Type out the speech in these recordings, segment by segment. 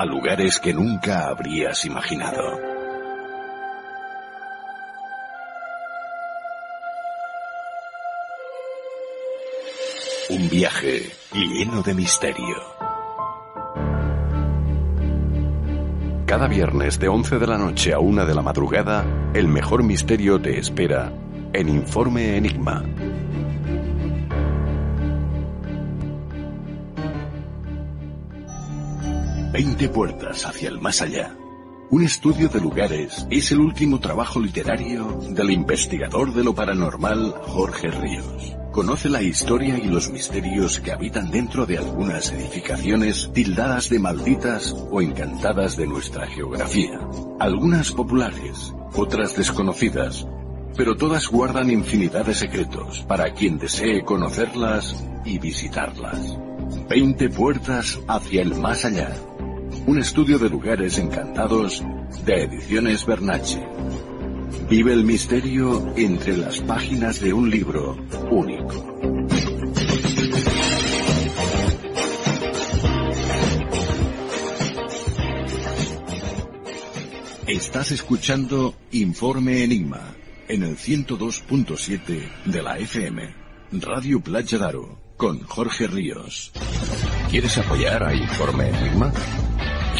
a lugares que nunca habrías imaginado. Un viaje lleno de misterio. Cada viernes de 11 de la noche a 1 de la madrugada, el mejor misterio te espera en Informe Enigma. 20 puertas hacia el más allá. Un estudio de lugares es el último trabajo literario del investigador de lo paranormal Jorge Ríos. Conoce la historia y los misterios que habitan dentro de algunas edificaciones tildadas de malditas o encantadas de nuestra geografía. Algunas populares, otras desconocidas, pero todas guardan infinidad de secretos para quien desee conocerlas y visitarlas. 20 puertas hacia el más allá un estudio de lugares encantados de Ediciones Bernache. Vive el misterio entre las páginas de un libro único. Estás escuchando Informe Enigma en el 102.7 de la FM, Radio Playa Daro, con Jorge Ríos. ¿Quieres apoyar a Informe Enigma?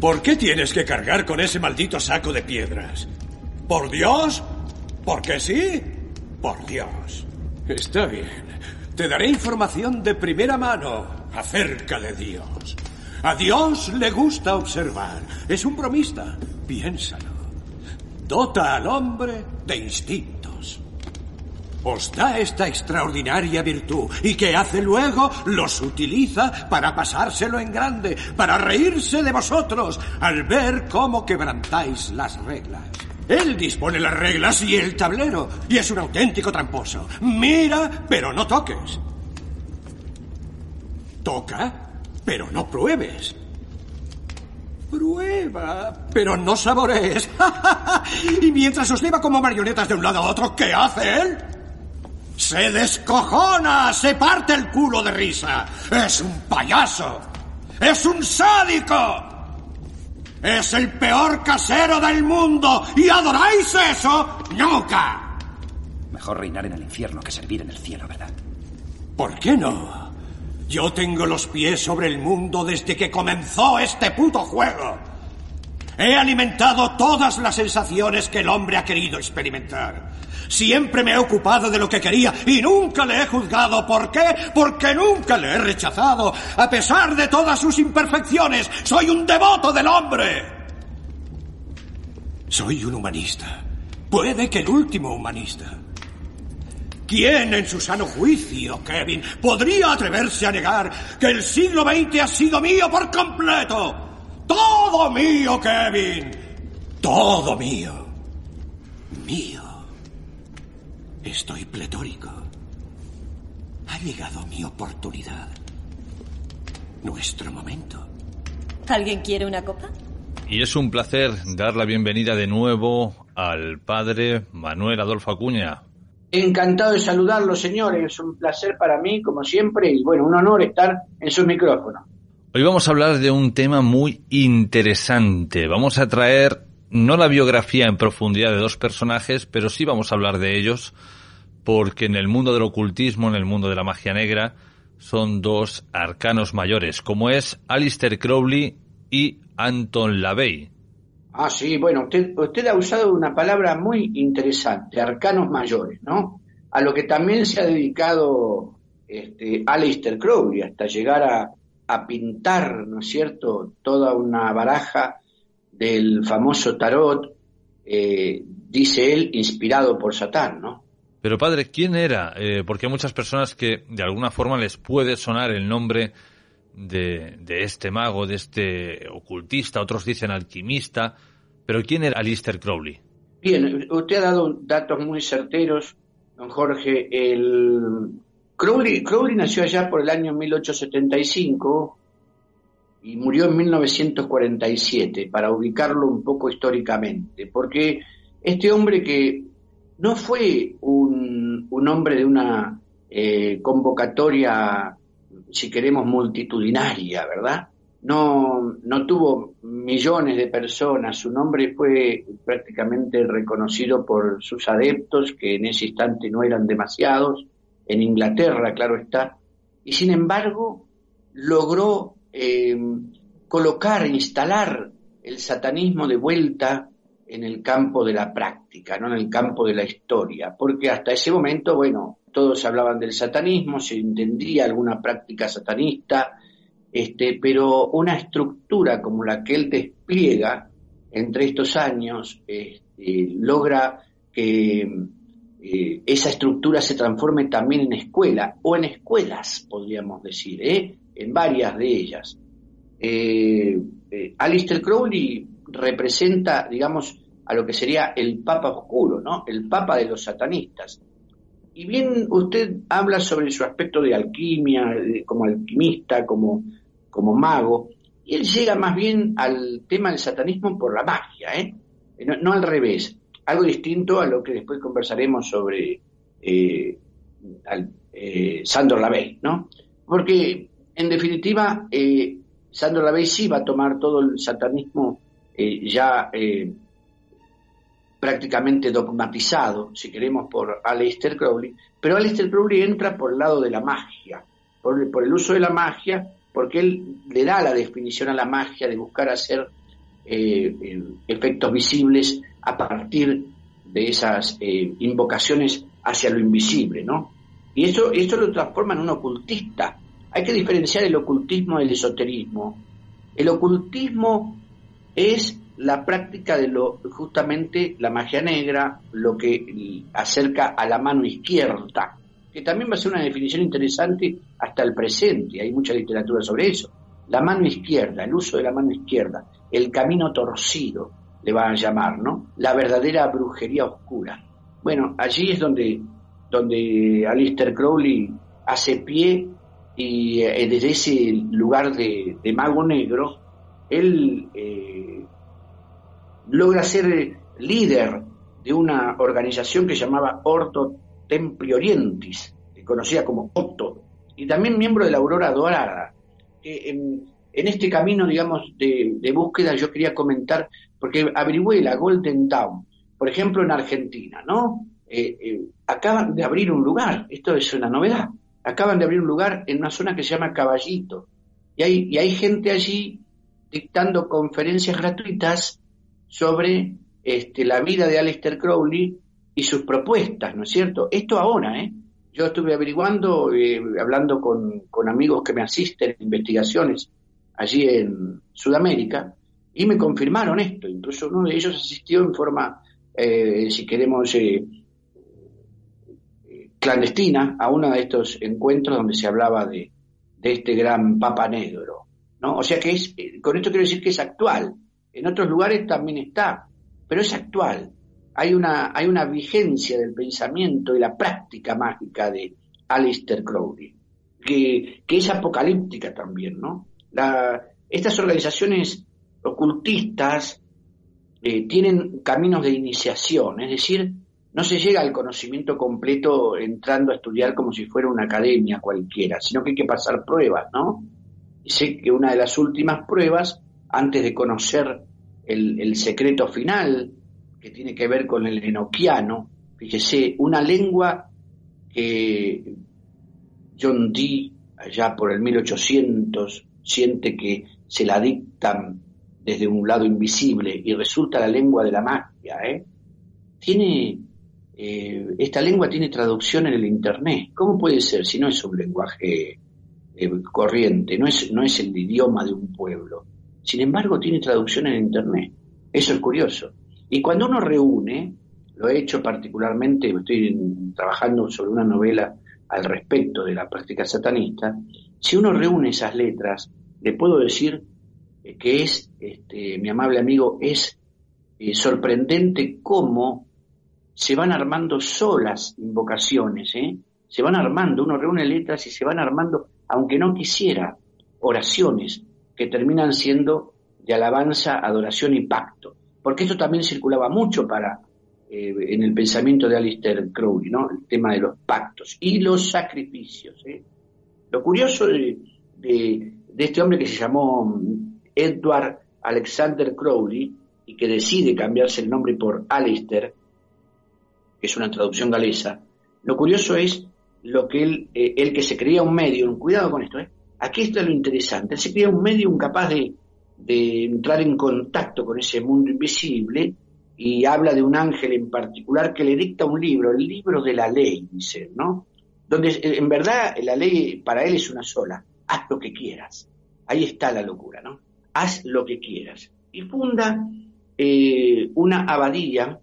¿Por qué tienes que cargar con ese maldito saco de piedras? ¿Por Dios? ¿Por qué sí? Por Dios. Está bien. Te daré información de primera mano acerca de Dios. A Dios le gusta observar. Es un bromista. Piénsalo. Dota al hombre de instintos. Os da esta extraordinaria virtud y que hace luego los utiliza para pasárselo en grande, para reírse de vosotros al ver cómo quebrantáis las reglas. Él dispone las reglas y el tablero, y es un auténtico tramposo. Mira, pero no toques. Toca, pero no pruebes. Prueba, pero no saborees. y mientras os lleva como marionetas de un lado a otro, ¿qué hace él? Se descojona, se parte el culo de risa. Es un payaso. Es un sádico. Es el peor casero del mundo. ¿Y adoráis eso? Nunca. Mejor reinar en el infierno que servir en el cielo, ¿verdad? ¿Por qué no? Yo tengo los pies sobre el mundo desde que comenzó este puto juego. He alimentado todas las sensaciones que el hombre ha querido experimentar. Siempre me he ocupado de lo que quería y nunca le he juzgado. ¿Por qué? Porque nunca le he rechazado. A pesar de todas sus imperfecciones, soy un devoto del hombre. Soy un humanista. Puede que el último humanista. ¿Quién en su sano juicio, Kevin, podría atreverse a negar que el siglo XX ha sido mío por completo? Todo mío, Kevin. Todo mío. Mío. Estoy pletórico. Ha llegado mi oportunidad. Nuestro momento. ¿Alguien quiere una copa? Y es un placer dar la bienvenida de nuevo al padre Manuel Adolfo Acuña. Encantado de saludarlo, señores. Es un placer para mí, como siempre, y bueno, un honor estar en su micrófono. Hoy vamos a hablar de un tema muy interesante. Vamos a traer no la biografía en profundidad de dos personajes, pero sí vamos a hablar de ellos, porque en el mundo del ocultismo, en el mundo de la magia negra, son dos arcanos mayores, como es Alistair Crowley y Anton LaVey. Ah, sí, bueno, usted, usted ha usado una palabra muy interesante, arcanos mayores, ¿no? A lo que también se ha dedicado este, Aleister Crowley, hasta llegar a, pintar, ¿no es cierto?, toda una baraja del famoso tarot, eh, dice él, inspirado por Satán, ¿no? Pero padre, ¿quién era? Eh, porque hay muchas personas que de alguna forma les puede sonar el nombre de, este mago, de este ocultista, otros dicen alquimista, pero ¿quién era Alistair Crowley? Bien, usted ha dado datos muy certeros, don Jorge. El Crowley, nació allá por el año 1875 y murió en 1947, para ubicarlo un poco históricamente, porque este hombre que no fue un, hombre de una eh, convocatoria si queremos, multitudinaria, ¿verdad? No, no tuvo millones de personas, su nombre fue prácticamente reconocido por sus adeptos, que en ese instante no eran demasiados, en Inglaterra, claro está, y sin embargo logró eh, colocar, instalar el satanismo de vuelta en el campo de la práctica, no en el campo de la historia, porque hasta ese momento, bueno, todos hablaban del satanismo, se entendía alguna práctica satanista, este, pero una estructura como la que él despliega entre estos años este, logra que eh, esa estructura se transforme también en escuela, o en escuelas, podríamos decir, ¿eh? en varias de ellas. Eh, Alistair Crowley representa, digamos, a lo que sería el Papa Oscuro, ¿no? El Papa de los satanistas. Y bien usted habla sobre su aspecto de alquimia, como alquimista, como, como mago, y él llega más bien al tema del satanismo por la magia, ¿eh? No, al revés. Algo distinto a lo que después conversaremos sobre eh, eh Sandor Lavey, ¿no? Porque, en definitiva, eh, Sandor Lavey sí va a tomar todo el satanismo ya prácticamente dogmatizado, si queremos, por Aleister Crowley, pero Aleister Crowley entra por el lado de la magia, por, el uso de la magia, porque él le da la definición a la magia de buscar hacer efectos visibles a partir de esas invocaciones hacia lo invisible, ¿no? Y eso, lo transforma en un ocultista. Hay que diferenciar el ocultismo del esoterismo. El ocultismo es la práctica de lo justamente la magia negra, lo que acerca a la mano izquierda, que también va a ser una definición interesante hasta el presente, hay mucha literatura sobre eso. La mano izquierda, el uso de la mano izquierda, el camino torcido, le van a llamar, ¿no? La verdadera brujería oscura. Bueno, allí es donde, donde Alistair Crowley hace pie y eh, desde ese lugar de, mago negro, él eh, logra ser líder de una organización que llamaba Orto Templi Orientis, conocida como Otto, y también miembro de la Aurora Dorada. en, este camino, digamos, de, búsqueda yo quería comentar, porque averigüé la Golden Dawn, por ejemplo, en Argentina, ¿no? Eh, eh, acaban de abrir un lugar, esto es una novedad, acaban de abrir un lugar en una zona que se llama Caballito, y hay, gente allí dictando conferencias gratuitas sobre este, la vida de Aleister Crowley y sus propuestas, ¿no es cierto? Esto ahora, ¿eh? Yo estuve averiguando, eh, hablando con, amigos que me asisten en investigaciones allí en Sudamérica, y me confirmaron esto. Incluso uno de ellos asistió en forma, eh, si queremos, eh, clandestina a uno de estos encuentros donde se hablaba de, de este gran Papa Negro. ¿no? O sea que es, eh, con esto quiero decir que es actual. En otros lugares también está, pero es actual. Hay una, hay una vigencia del pensamiento y la práctica mágica de Alistair Crowley, que, que es apocalíptica también, ¿no? Estas organizaciones ocultistas eh, tienen caminos de iniciación, es decir, no se llega al conocimiento completo entrando a estudiar como si fuera una academia cualquiera, sino que hay que pasar pruebas, ¿no? Y sé que una de las últimas pruebas, antes de conocer el, secreto final, que tiene que ver con el enoquiano, fíjese, una lengua que John Dee, allá por el 1800, siente que se la dictan desde un lado invisible y resulta la lengua de la magia, ¿eh? Tiene, eh, esta lengua tiene traducción en el Internet. ¿Cómo puede ser si no es un lenguaje eh, corriente, no es, no es el idioma de un pueblo? Sin embargo, tiene traducción en Internet. Eso es curioso. Y cuando uno reúne, lo he hecho particularmente, estoy trabajando sobre una novela al respecto de la práctica satanista, si uno reúne esas letras, le puedo decir eh, que es, este, mi amable amigo, es eh, sorprendente cómo se van armando solas invocaciones, ¿eh? se van armando, uno reúne letras y se van armando, aunque no quisiera, oraciones que terminan siendo de alabanza, adoración y pacto. Porque esto también circulaba mucho para en el pensamiento de Alistair Crowley, ¿no? El tema de los pactos y los sacrificios. Lo curioso de, de este hombre que se llamó Edward Alexander Crowley y que decide cambiarse el nombre por Alistair, que es una traducción galesa, lo curioso es lo que él, eh, el que se creía un medium, cuidado con esto, ¿eh? aquí está lo interesante, él se creía un medium capaz de, de entrar en contacto con ese mundo invisible y habla de un ángel en particular que le dicta un libro, el libro de la ley, dice, ¿no? Donde eh, en verdad la ley para él es una sola, haz lo que quieras. Ahí está la locura, ¿no? Haz lo que quieras. Y funda eh, una abadía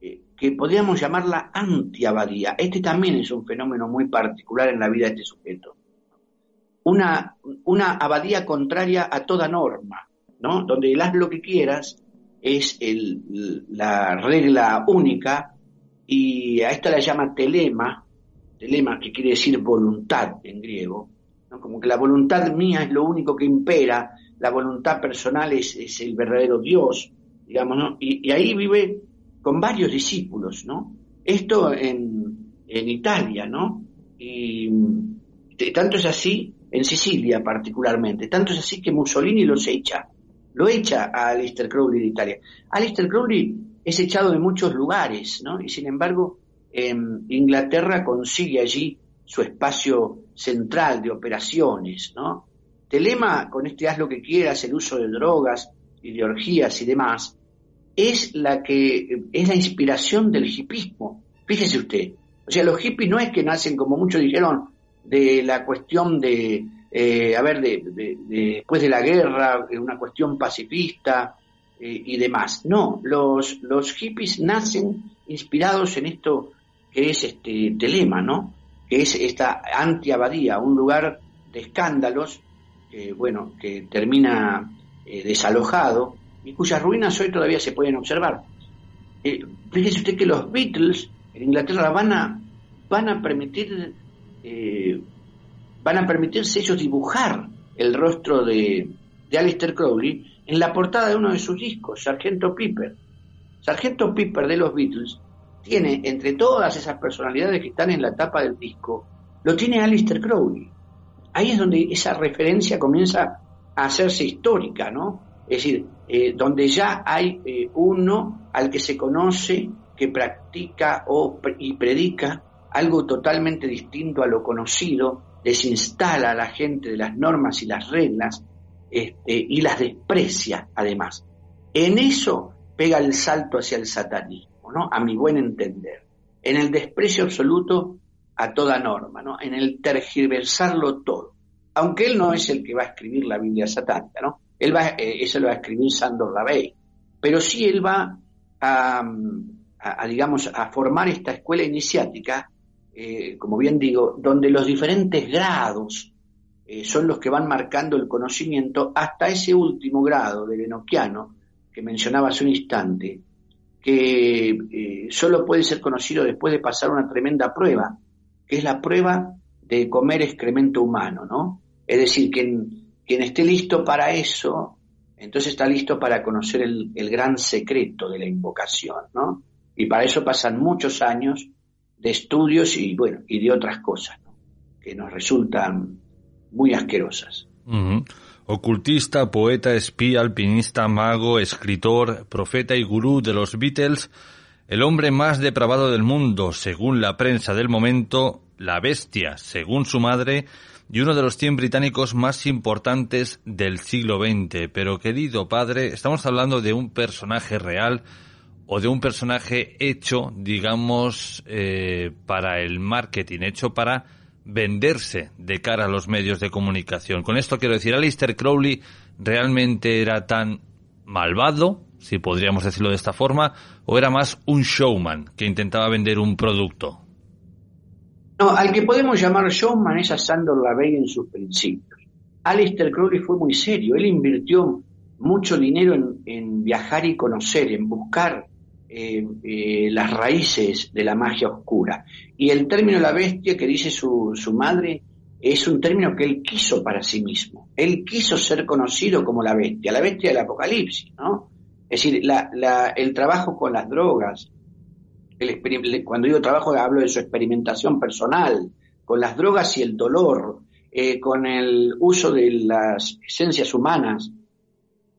eh, que podríamos llamarla antiabadía. Este también es un fenómeno muy particular en la vida de este sujeto. Una, una abadía contraria a toda norma, ¿no? Donde el haz lo que quieras es la regla única y a esta la llama telema, telema que quiere decir voluntad en griego, como que la voluntad mía es lo único que impera, la voluntad personal es, el verdadero Dios, digamos, ¿no? Y, ahí vive con varios discípulos, ¿no? Esto en, en Italia, ¿no? Y tanto es así, en Sicilia particularmente, tanto es así que Mussolini los echa, lo echa a Alistair Crowley de Italia. Alistair Crowley es echado de muchos lugares, ¿no? Y sin embargo, en Inglaterra consigue allí su espacio central de operaciones, ¿no? Telema, con este haz lo que quieras, el uso de drogas, ideologías y demás, es la que es la inspiración del hipismo. Fíjese usted, o sea, los hippies no es que nacen, como muchos dijeron, de la cuestión de, eh, a ver, de, después de la guerra, una cuestión pacifista eh, y demás. No, los, los hippies nacen inspirados en esto que es este telema, ¿no? que es esta antiabadía, un lugar de escándalos, que, bueno, que termina eh, desalojado y cuyas ruinas hoy todavía se pueden observar. Eh, fíjese usted que los Beatles en Inglaterra van a, van a permitir eh, van a permitirse ellos dibujar el rostro de, de Alistair Crowley en la portada de uno de sus discos, Sargento Piper. Sargento Piper de los Beatles tiene entre todas esas personalidades que están en la tapa del disco, lo tiene Alistair Crowley. Ahí es donde esa referencia comienza a hacerse histórica, ¿no? Es decir, eh, donde ya hay eh, uno al que se conoce que practica o, y predica algo totalmente distinto a lo conocido, desinstala a la gente de las normas y las reglas este, y las desprecia además. En eso pega el salto hacia el satanismo. A mi buen entender. En el desprecio absoluto a toda norma, ¿no? En el tergiversarlo todo. Aunque él no es el que va a escribir la Biblia satánica, ¿no? Él va, eh, eso lo va a escribir Sandor Lavey. Pero sí él va a, digamos, a formar esta escuela iniciática eh, como bien digo, donde los diferentes grados eh, son los que van marcando el conocimiento hasta ese último grado del enoquiano que mencionaba hace un instante, que eh, solo puede ser conocido después de pasar una tremenda prueba, que es la prueba de comer excremento humano, ¿no? Es decir, quien, quien esté listo para eso, entonces está listo para conocer el, el gran secreto de la invocación, ¿no? Y para eso pasan muchos años de estudios y bueno, y de otras cosas, que nos resultan muy asquerosas. Ocultista, poeta, espía, alpinista, mago, escritor, profeta y gurú de los Beatles, el hombre más depravado del mundo, según la prensa del momento, la bestia, según su madre, y uno de los 100 británicos más importantes del siglo XX. Pero querido padre, estamos hablando de un personaje real o de un personaje hecho, digamos, eh, para el marketing, hecho para venderse de cara a los medios de comunicación. Con esto quiero decir, Alistair Crowley realmente era tan malvado, si podríamos decirlo de esta forma, o era más un showman que intentaba vender un producto. No, al que podemos llamar showman es a Sandor Lavey en sus principios. Alistair Crowley fue muy serio, él invirtió mucho dinero en, viajar y conocer, en buscar eh, eh, las raíces de la magia oscura. Y el término la bestia que dice su, su madre es un término que él quiso para sí mismo. Él quiso ser conocido como la bestia, la bestia del apocalipsis, ¿no? Es decir, la, el trabajo con las drogas, el, cuando digo trabajo hablo de su experimentación personal, con las drogas y el dolor, eh, con el uso de las esencias humanas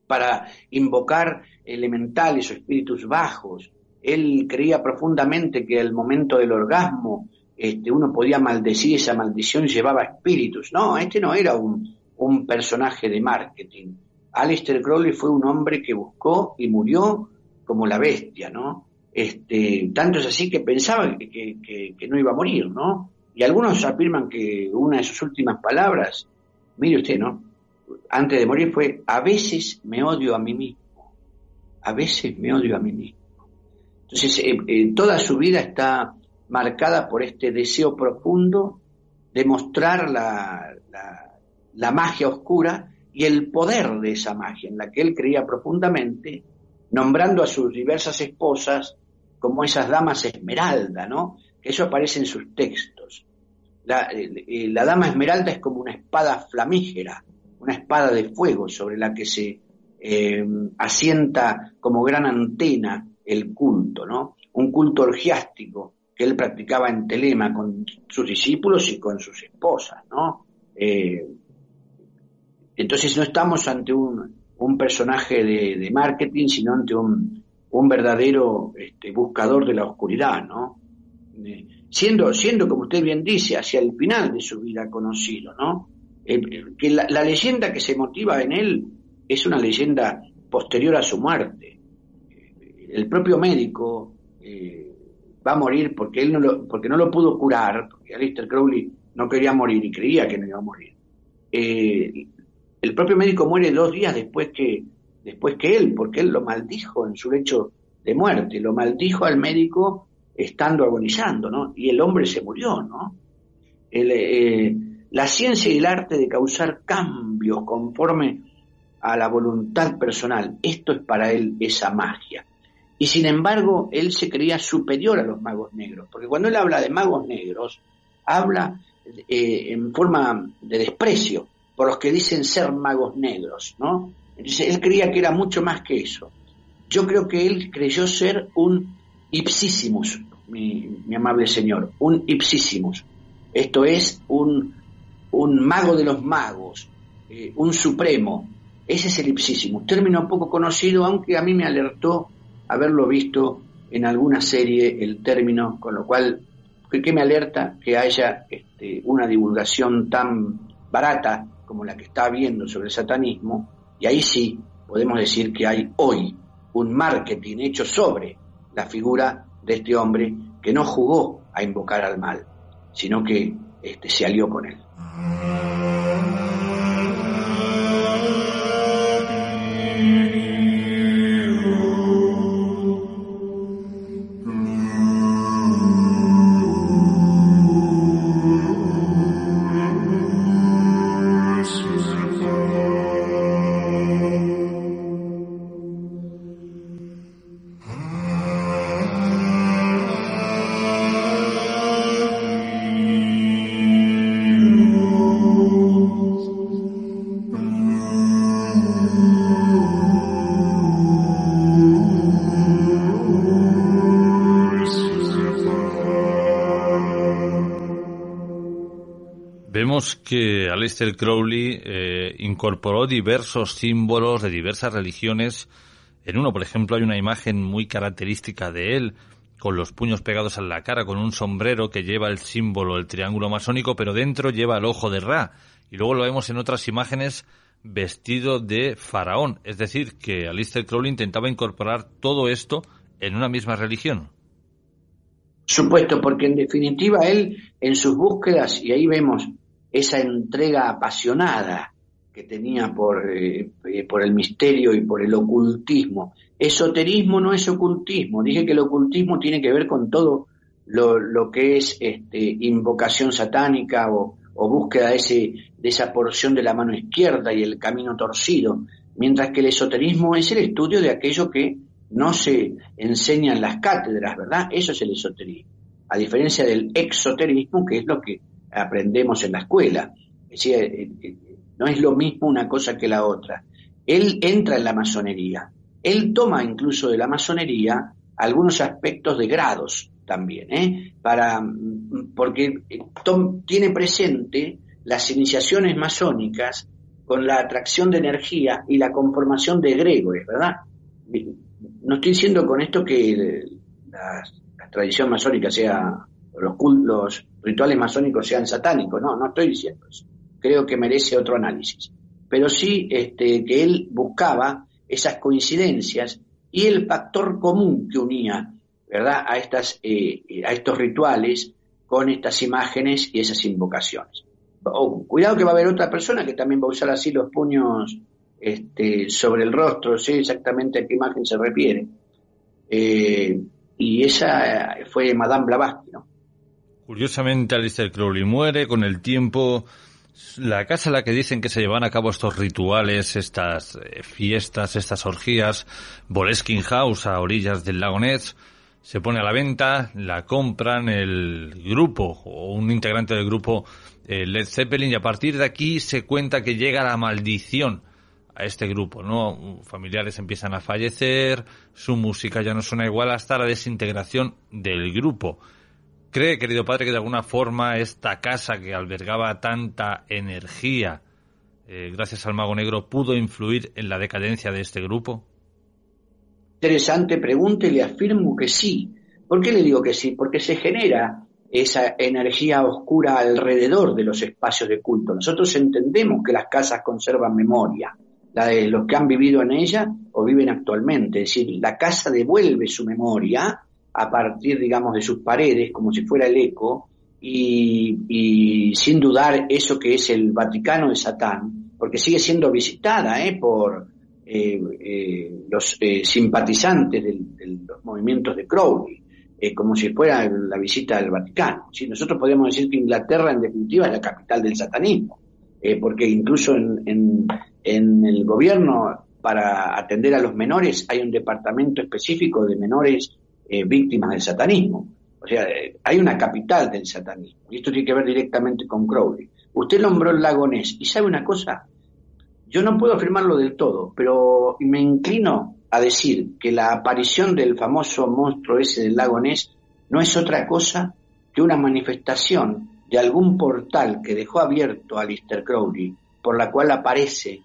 para invocar elementales o espíritus bajos. Él creía profundamente que al momento del orgasmo este, uno podía maldecir, esa maldición llevaba espíritus. No, este no era un personaje de marketing. Alistair Crowley fue un hombre que buscó y murió como la bestia, ¿no? Este, tanto es así que pensaba que, no iba a morir, ¿no? Y algunos afirman que una de sus últimas palabras, mire usted, ¿no? Antes de morir fue, a veces me odio a mí mismo a veces me odio a mí mismo. Entonces, eh, eh, toda su vida está marcada por este deseo profundo de mostrar la, la, magia oscura y el poder de esa magia en la que él creía profundamente, nombrando a sus diversas esposas como esas damas esmeralda, ¿no? Que eso aparece en sus textos. La, la dama esmeralda es como una espada flamígera, una espada de fuego sobre la que se eh, asienta como gran antena el culto, ¿no? Un culto orgiástico que él practicaba en Telema con sus discípulos y con sus esposas, ¿no? Eh, entonces no estamos ante un, un personaje de, marketing, sino ante un, un verdadero este, buscador de la oscuridad, ¿no? Eh, siendo, siendo, como usted bien dice, hacia el final de su vida conocido, ¿no? que la, leyenda que se motiva en él es una leyenda posterior a su muerte. El propio médico eh, va a morir porque él no lo, porque no lo pudo curar, porque Alistair Crowley no quería morir y creía que no iba a morir. Eh, el propio médico muere dos días después que, después que él, porque él lo maldijo en su lecho de muerte, lo maldijo al médico estando agonizando, ¿no? Y el hombre se murió, ¿no? Eh, la ciencia y el arte de causar cambios conforme a la voluntad personal. Esto es para él esa magia. Y sin embargo, él se creía superior a los magos negros, porque cuando él habla de magos negros, habla eh, en forma de desprecio por los que dicen ser magos negros, ¿no? Él creía que era mucho más que eso. Yo creo que él creyó ser un ipsissimus, mi, amable señor, un ipsissimus. Esto es un, un mago de los magos, eh, un supremo, ese es el ipsísimo, término poco conocido, aunque a mí me alertó haberlo visto en alguna serie el término, con lo cual, ¿qué me alerta? Que haya este, una divulgación tan barata como la que está habiendo sobre el satanismo, y ahí sí podemos decir que hay hoy un marketing hecho sobre la figura de este hombre que no jugó a invocar al mal, sino que este, se alió con él. Aleister Crowley eh, incorporó diversos símbolos de diversas religiones. En uno, por ejemplo, hay una imagen muy característica de él, con los puños pegados a la cara, con un sombrero que lleva el símbolo, el triángulo masónico, pero dentro lleva el ojo de Ra. Y luego lo vemos en otras imágenes vestido de faraón. Es decir, que Aleister Crowley intentaba incorporar todo esto en una misma religión. Supuesto, porque en definitiva él en sus búsquedas, y ahí vemos esa entrega apasionada que tenía por, eh, eh, por el misterio y por el ocultismo. Esoterismo no es ocultismo. Dije que el ocultismo tiene que ver con todo lo, lo que es este, invocación satánica o, o búsqueda de, ese, de esa porción de la mano izquierda y el camino torcido, mientras que el esoterismo es el estudio de aquello que no se enseña en las cátedras, ¿verdad? Eso es el esoterismo, a diferencia del exoterismo, que es lo que aprendemos en la escuela. Eh, eh, no es lo mismo una cosa que la otra. Él entra en la masonería, él toma incluso de la masonería algunos aspectos de grados también, ¿eh? Para, mm, porque eh, tiene presente las iniciaciones masónicas con la atracción de energía y la conformación de egregores, ¿verdad? No estoy diciendo con esto que la, tradición masónica sea, los, los rituales masónicos sean satánicos, no, no estoy diciendo eso. Creo que merece otro análisis. Pero sí este, que él buscaba esas coincidencias y el factor común que unía ¿verdad? A, estas, eh, a estos rituales con estas imágenes y esas invocaciones. cuidado que va a haber otra persona que también va a usar así los puños este, sobre el rostro, sé exactamente a qué imagen se refiere. Eh, y esa fue Madame Blavatsky, ¿no? Curiosamente, Alistair Crowley muere con el tiempo. La casa en la que dicen que se llevan a cabo estos rituales, estas eh, fiestas, estas orgías, Boleskin House a orillas del lago Ness, se pone a la venta, la compran el grupo o un integrante del grupo eh, Led Zeppelin y a partir de aquí se cuenta que llega la maldición a este grupo, ¿no? Familiares empiezan a fallecer, su música ya no suena igual hasta la desintegración del grupo. ¿Cree, querido padre, que de alguna forma esta casa que albergaba tanta energía, eh, gracias al Mago Negro, pudo influir en la decadencia de este grupo? interesante pregunta y le afirmo que sí. ¿Por qué le digo que sí? Porque se genera esa energía oscura alrededor de los espacios de culto. Nosotros entendemos que las casas conservan memoria, la de los que han vivido en ella o viven actualmente. Es decir, la casa devuelve su memoria a partir, digamos, de sus paredes, como si fuera el eco, y, sin dudar eso que es el Vaticano de Satán, porque sigue siendo visitada ¿eh? por, eh, eh, los eh, simpatizantes de, los movimientos de Crowley, como si fuera la visita del Vaticano. Si Nosotros podemos decir que Inglaterra, en definitiva, es la capital del satanismo, porque incluso en, el gobierno, para atender a los menores, hay un departamento específico de menores víctimas del satanismo. O sea, hay una capital del satanismo. Y esto tiene que ver directamente con Crowley. Usted nombró el lago Ness. ¿Y sabe una cosa? Yo no puedo afirmarlo del todo, pero me inclino a decir que la aparición del famoso monstruo ese del lago Ness no es otra cosa que una manifestación de algún portal que dejó abierto a Lister Crowley, por la cual aparece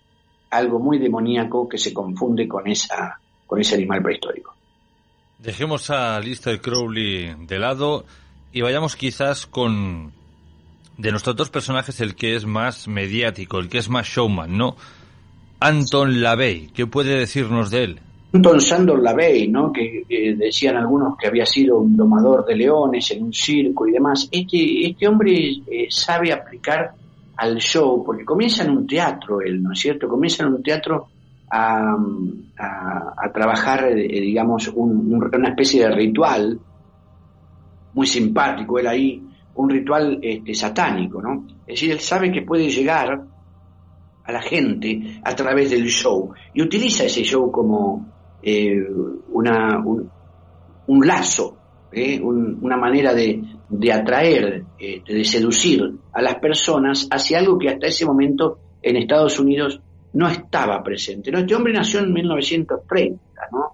algo muy demoníaco que se confunde con esa con ese animal prehistórico. Dejemos a Lister Crowley de lado y vayamos quizás con de nuestros dos personajes el que es más mediático, el que es más showman, ¿no? Anton LaVey, ¿qué puede decirnos de él? Anton Sandor LaVey, ¿no? Que, decían algunos que había sido un domador de leones en un circo y demás. Este, este hombre eh, sabe aplicar al show, porque comienza en un teatro él, ¿no es cierto? Comienza en un teatro a, trabajar, eh, digamos, una especie de ritual muy simpático, él ahí, un ritual este, satánico, ¿no? Es decir, él sabe que puede llegar a la gente a través del show y utiliza ese show como eh, una, un, lazo, eh, una manera de, de atraer, eh, de seducir a las personas hacia algo que hasta ese momento en Estados Unidos no estaba presente. Este hombre nació en 1930, ¿no?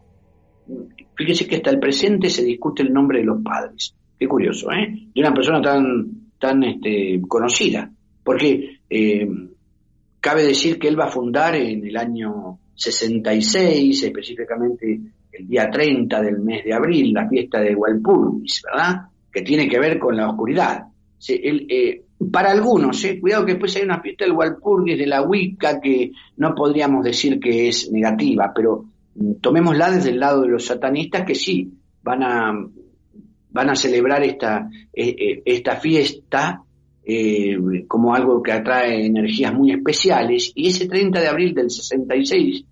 Fíjese que hasta el presente se discute el nombre de los padres. Qué curioso, ¿eh? De una persona tan, tan este, conocida Porque eh, cabe decir que él va a fundar en el año 66, específicamente el día 30 del mes de abril, la fiesta de Walpurgis, ¿verdad? Que tiene que ver con la oscuridad. Eh, para algunos, eh, cuidado que después hay una fiesta del Walpurgis, de la Wicca, que no podríamos decir que es negativa, pero mm, tomémosla desde el lado de los satanistas que sí van a, van a celebrar esta, eh, esta fiesta como algo que atrae energías muy especiales. Y ese 30 de abril del 66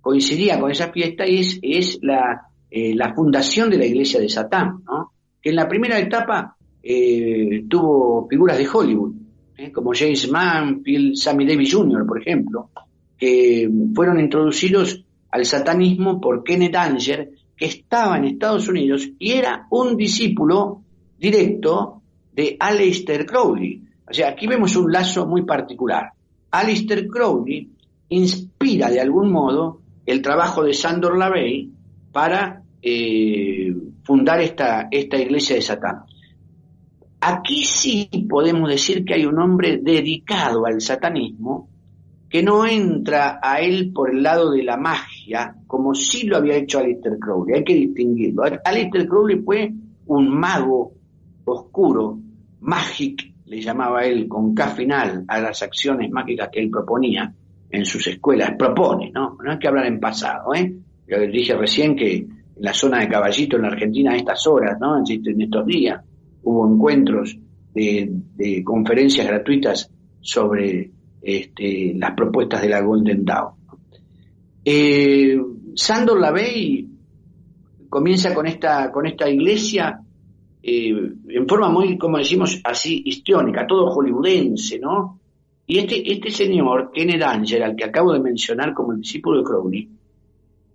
coincidía con esa fiesta y es, es la, eh, la fundación de la iglesia de Satán, ¿no? que en la primera etapa eh, tuvo figuras de Hollywood, ¿eh? como James Manfield, Sammy Davis Jr., por ejemplo, que fueron introducidos al satanismo por Kenneth Anger, que estaba en Estados Unidos y era un discípulo directo de Aleister Crowley. O sea, aquí vemos un lazo muy particular. Aleister Crowley inspira de algún modo el trabajo de Sandor Lavey para eh, fundar esta, esta iglesia de Satán. Aquí sí podemos decir que hay un hombre dedicado al satanismo que no entra a él por el lado de la magia, como sí lo había hecho Alistair Crowley. Hay que distinguirlo. Alistair Crowley fue un mago oscuro, magic, le llamaba él con K final a las acciones mágicas que él proponía en sus escuelas, propone, ¿no? No hay que hablar en pasado, ¿eh? Yo dije recién que en la zona de Caballito, en la Argentina, a estas horas, ¿no? En estos días, hubo encuentros de, conferencias gratuitas sobre este, las propuestas de la Golden Dawn. Eh, Sandor Lavey comienza con esta, con esta iglesia eh, en forma muy, como decimos así, histriónica, todo hollywoodense, ¿no? Y este, este señor, Kenneth Anger, al que acabo de mencionar como el discípulo de Crowley,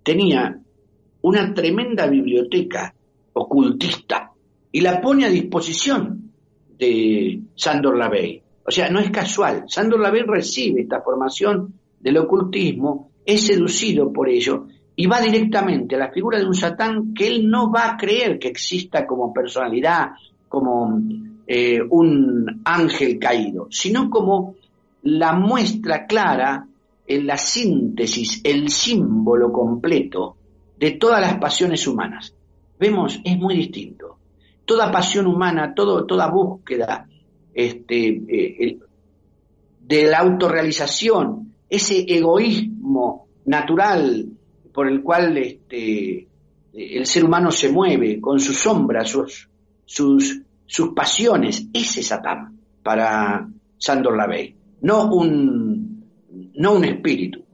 tenía una tremenda biblioteca ocultista y la pone a disposición de Sandor Lavey. O sea, no es casual. Sandor Lavey recibe esta formación del ocultismo, es seducido por ello y va directamente a la figura de un satán que él no va a creer que exista como personalidad, como eh, un ángel caído, sino como la muestra clara en la síntesis, el símbolo completo de todas las pasiones humanas. Vemos, es muy distinto. Toda pasión humana, todo, toda búsqueda este, eh, de la autorrealización, ese egoísmo natural por el cual este, el ser humano se mueve con sus sombras, sus, pasiones, ese Satán para Sandor Lavey no un, no un espíritu,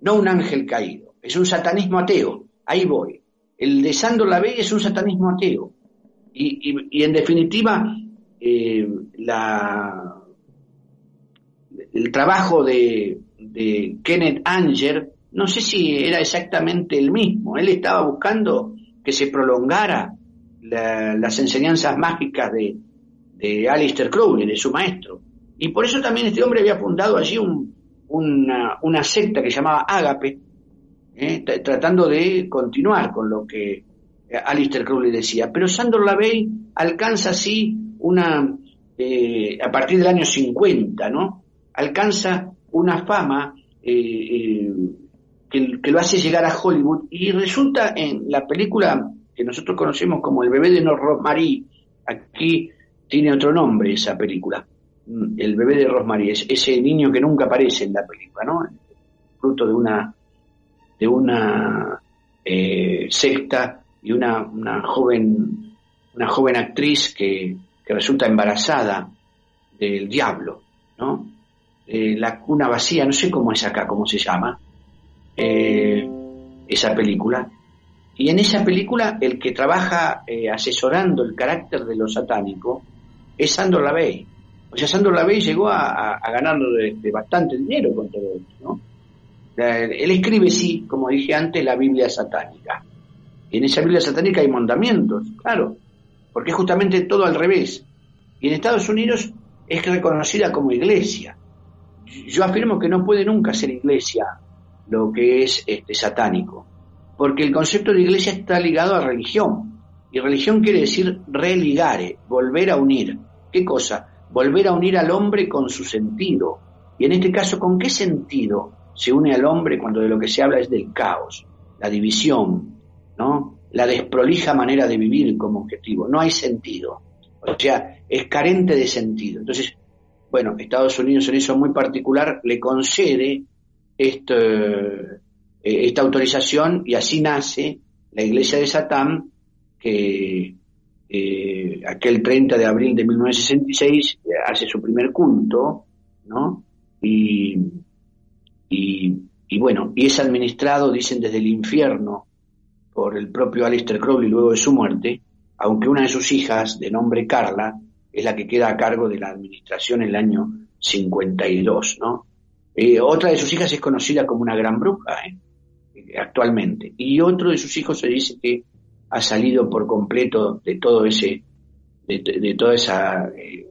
no un ángel caído, es un satanismo ateo, ahí voy. El de Sandro Lavey es un satanismo ateo. Y, en definitiva, eh, la, el trabajo de, Kenneth Anger, no sé si era exactamente el mismo. Él estaba buscando que se prolongara las enseñanzas mágicas de, de Alistair Crowley, de su maestro. Y por eso también este hombre había fundado allí una, secta que se llamaba Ágape, ¿eh? tratando de continuar con lo que Alistair Crowley decía. Pero Sandor Lavey alcanza así una, eh, a partir del año 50, ¿no? Alcanza una fama que, lo hace llegar a Hollywood y resulta en la película que nosotros conocemos como El bebé de Rosemary, aquí tiene otro nombre esa película, el bebé de Rosemary, es ese niño que nunca aparece en la película, ¿no? Fruto de una de una eh, secta y una, una, joven una joven actriz que, resulta embarazada del diablo, ¿no? Eh, la cuna vacía, no sé cómo es acá, cómo se llama, eh, esa película. Y en esa película el que trabaja asesorando el carácter de lo satánico es Sandro Lavey, o sea, Sandro Lavey llegó a, ganar bastante dinero con todo esto, ¿no? Él escribe, sí, como dije antes, la Biblia satánica. Y en esa Biblia satánica hay mandamientos, claro, porque es justamente todo al revés. Y en Estados Unidos es reconocida como iglesia. Yo afirmo que no puede nunca ser iglesia lo que es este, satánico, porque el concepto de iglesia está ligado a religión. Y religión quiere decir religare, volver a unir. ¿Qué cosa? volver a unir al hombre con su sentido. Y en este caso, ¿con qué sentido se une al hombre cuando de lo que se habla es del caos, la división, la desprolija manera de vivir como objetivo? No hay sentido. O sea, es carente de sentido. Entonces, bueno, Estados Unidos en eso muy particular le concede eh, esta autorización y así nace la iglesia de Satán que eh, aquel 30 de abril de 1966 eh, hace su primer culto, y, bueno, y es administrado, dicen, desde el infierno por el propio Aleister Crowley luego de su muerte, aunque una de sus hijas, de nombre Carla, es la que queda a cargo de la administración en el año 52, ¿no? Eh, otra de sus hijas es conocida como una gran bruja, actualmente. Y otro de sus hijos se dice que ha salido por completo de todo ese, de, toda esa eh,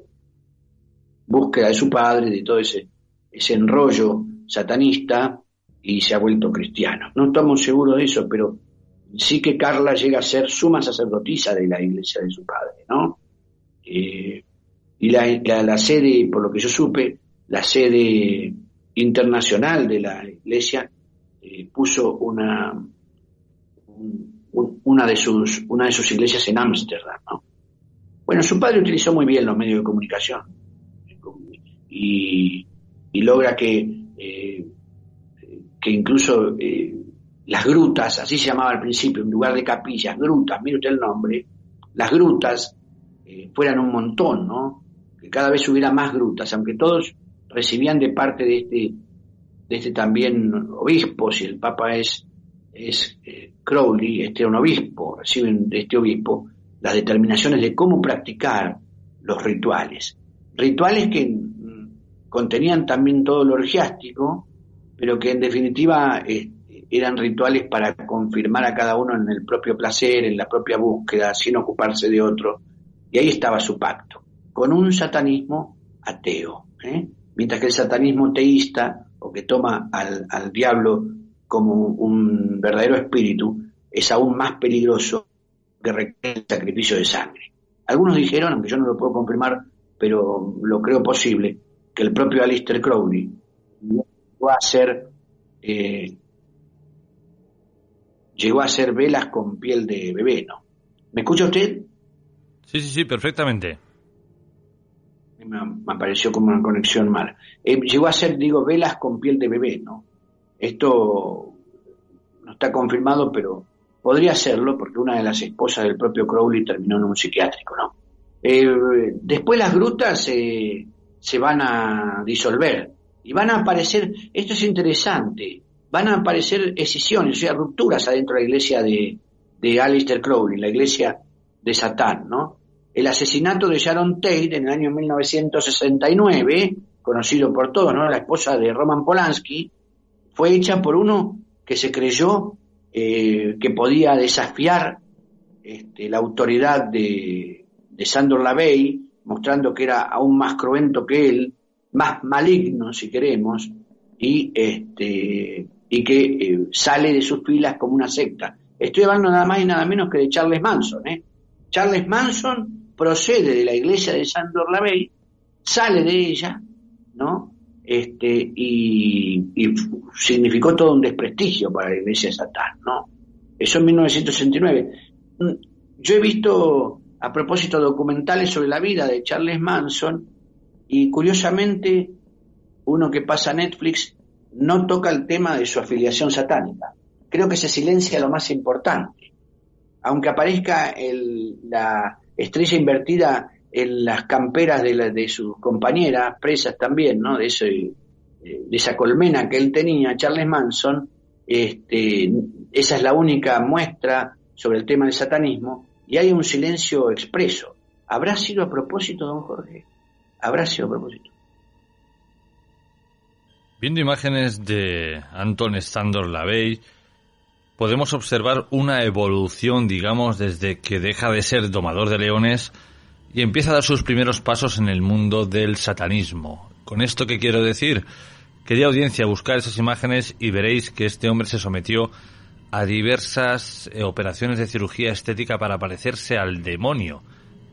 búsqueda de su padre, de todo ese, ese enrollo satanista y se ha vuelto cristiano. No estamos seguros de eso, pero sí que Carla llega a ser suma sacerdotisa de la iglesia de su padre, ¿no? Eh, y la, la, sede, por lo que yo supe, la sede internacional de la iglesia eh, puso una, una de sus, una de sus iglesias en Ámsterdam. ¿no? Bueno, su padre utilizó muy bien los medios de comunicación y, logra que, eh, que incluso eh, las grutas, así se llamaba al principio, en lugar de capillas, grutas, mire usted el nombre, las grutas eh, fueran un montón, ¿no? Que cada vez hubiera más grutas, aunque todos recibían de parte de este, de este también obispo, si el Papa es es eh, Crowley, este un obispo, reciben de este obispo las determinaciones de cómo practicar los rituales. Rituales que mm, contenían también todo lo orgiástico, pero que en definitiva eh, eran rituales para confirmar a cada uno en el propio placer, en la propia búsqueda, sin ocuparse de otro. Y ahí estaba su pacto, con un satanismo ateo. ¿eh? Mientras que el satanismo teísta, o que toma al, al diablo como un verdadero espíritu es aún más peligroso que requiere el sacrificio de sangre. Algunos dijeron, aunque yo no lo puedo confirmar, pero lo creo posible, que el propio Alistair Crowley llegó a hacer eh, llegó a hacer velas con piel de bebé, ¿no? ¿Me escucha usted? Sí, sí, sí, perfectamente. Me, me apareció como una conexión mala. Eh, llegó a hacer, digo, velas con piel de bebé, ¿no? Esto no está confirmado, pero podría serlo porque una de las esposas del propio Crowley terminó en un psiquiátrico, ¿no? Eh, después las grutas se van a disolver y van a aparecer, esto es interesante, van a aparecer escisiones, o sea, rupturas adentro de la iglesia de, de Alistair Crowley, la iglesia de Satán, ¿no? El asesinato de Sharon Tate en el año 1969, conocido por todos, ¿no? La esposa de Roman Polanski, fue hecha por uno que se creyó eh, que podía desafiar este, la autoridad de, de Sandor Lavey, mostrando que era aún más cruento que él, más maligno si queremos, y, este, y que eh, sale de sus filas como una secta. Estoy hablando nada más y nada menos que de Charles Manson. ¿eh? Charles Manson procede de la iglesia de Sandor Lavey, sale de ella, ¿no? este, y, significó todo un desprestigio para la iglesia de Satán, ¿no? Eso en 1969. Mm, yo he visto, a propósito, documentales sobre la vida de Charles Manson y curiosamente uno que pasa a Netflix no toca el tema de su afiliación satánica. Creo que se silencia lo más importante. Aunque aparezca el, la estrella invertida en las camperas de, de sus compañeras, presas también, ¿no? De, ese, de esa colmena que él tenía, Charles Manson, este, esa es la única muestra sobre el tema del satanismo, y hay un silencio expreso. ¿Habrá sido a propósito, don Jorge? ¿Habrá sido a propósito? Viendo imágenes de Anton Standor Lavey, podemos observar una evolución, digamos, desde que deja de ser domador de leones y empieza a dar sus primeros pasos en el mundo del satanismo. ¿Con esto qué quiero decir? Quería audiencia buscar esas imágenes y veréis que este hombre se sometió a diversas eh, operaciones de cirugía estética para parecerse al demonio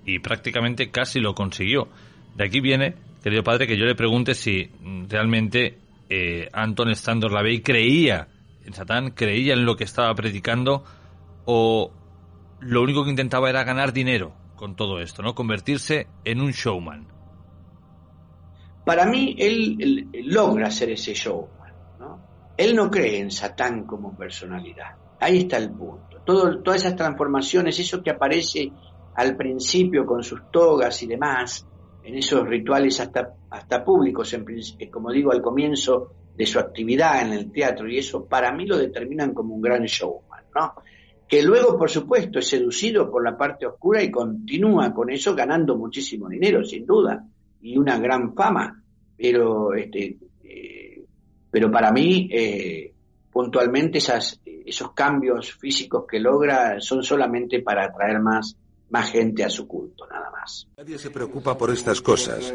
y prácticamente casi lo consiguió. De aquí viene, querido padre, que yo le pregunte si realmente eh, Anton Standor Lavey creía en Satán, creía en lo que estaba predicando o lo único que intentaba era ganar dinero con todo esto, ¿no? Convertirse en un showman. Para mí, él, logra ser ese showman, ¿no? Él no cree en Satán como personalidad. Ahí está el punto. Todas esas transformaciones, eso que aparece al principio con sus togas y demás, en esos rituales hasta, hasta públicos, en, como digo, al comienzo de su actividad en el teatro, y eso para mí lo determinan como un gran showman, ¿no? Que luego, por supuesto, es seducido por la parte oscura y continúa con eso ganando muchísimo dinero, sin duda, y una gran fama, pero, este, eh, pero para mí, eh, puntualmente, esos cambios físicos que logra son solamente para atraer más más gente a su culto, nada más. Nadie se preocupa por estas cosas,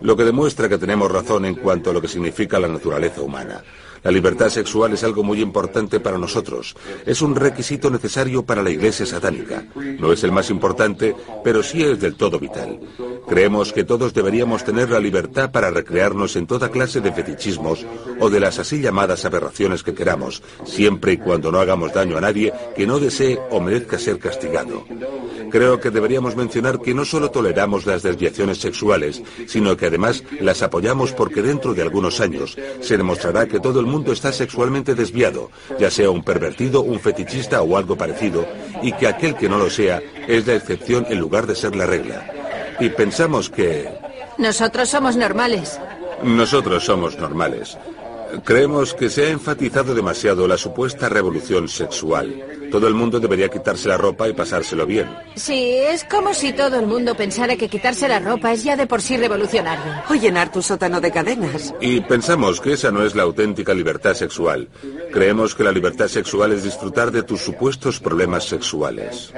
lo que demuestra que tenemos razón en cuanto a lo que significa la naturaleza humana. La libertad sexual es algo muy importante para nosotros. Es un requisito necesario para la Iglesia satánica. No es el más importante, pero sí es del todo vital. Creemos que todos deberíamos tener la libertad para recrearnos en toda clase de fetichismos o de las así llamadas aberraciones que queramos, siempre y cuando no hagamos daño a nadie que no desee o merezca ser castigado. Creo que deberíamos mencionar que no solo toleramos las desviaciones sexuales, sino que además las apoyamos porque dentro de algunos años se demostrará que todo el mundo está sexualmente desviado, ya sea un pervertido, un fetichista o algo parecido, y que aquel que no lo sea es la excepción en lugar de ser la regla. Y pensamos que... Nosotros somos normales. Nosotros somos normales. Creemos que se ha enfatizado demasiado la supuesta revolución sexual. Todo el mundo debería quitarse la ropa y pasárselo bien. Sí, es como si todo el mundo pensara que quitarse la ropa es ya de por sí revolucionario. O llenar tu sótano de cadenas. Y pensamos que esa no es la auténtica libertad sexual. Creemos que la libertad sexual es disfrutar de tus supuestos problemas sexuales.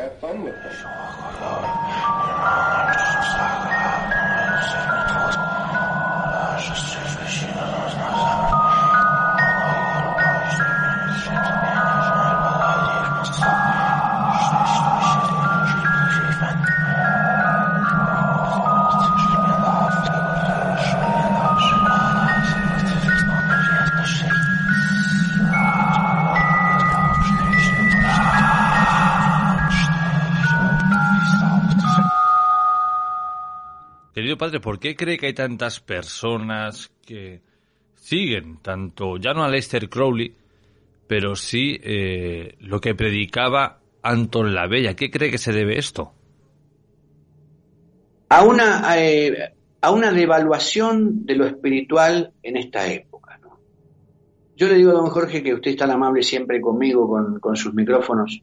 ¿Por qué cree que hay tantas personas que siguen tanto, ya no a Lester Crowley, pero sí eh, lo que predicaba Anton la Bella? ¿Qué cree que se debe esto? A una, eh, a una devaluación de lo espiritual en esta época. Yo le digo a don Jorge que usted es tan amable siempre conmigo con, con sus micrófonos.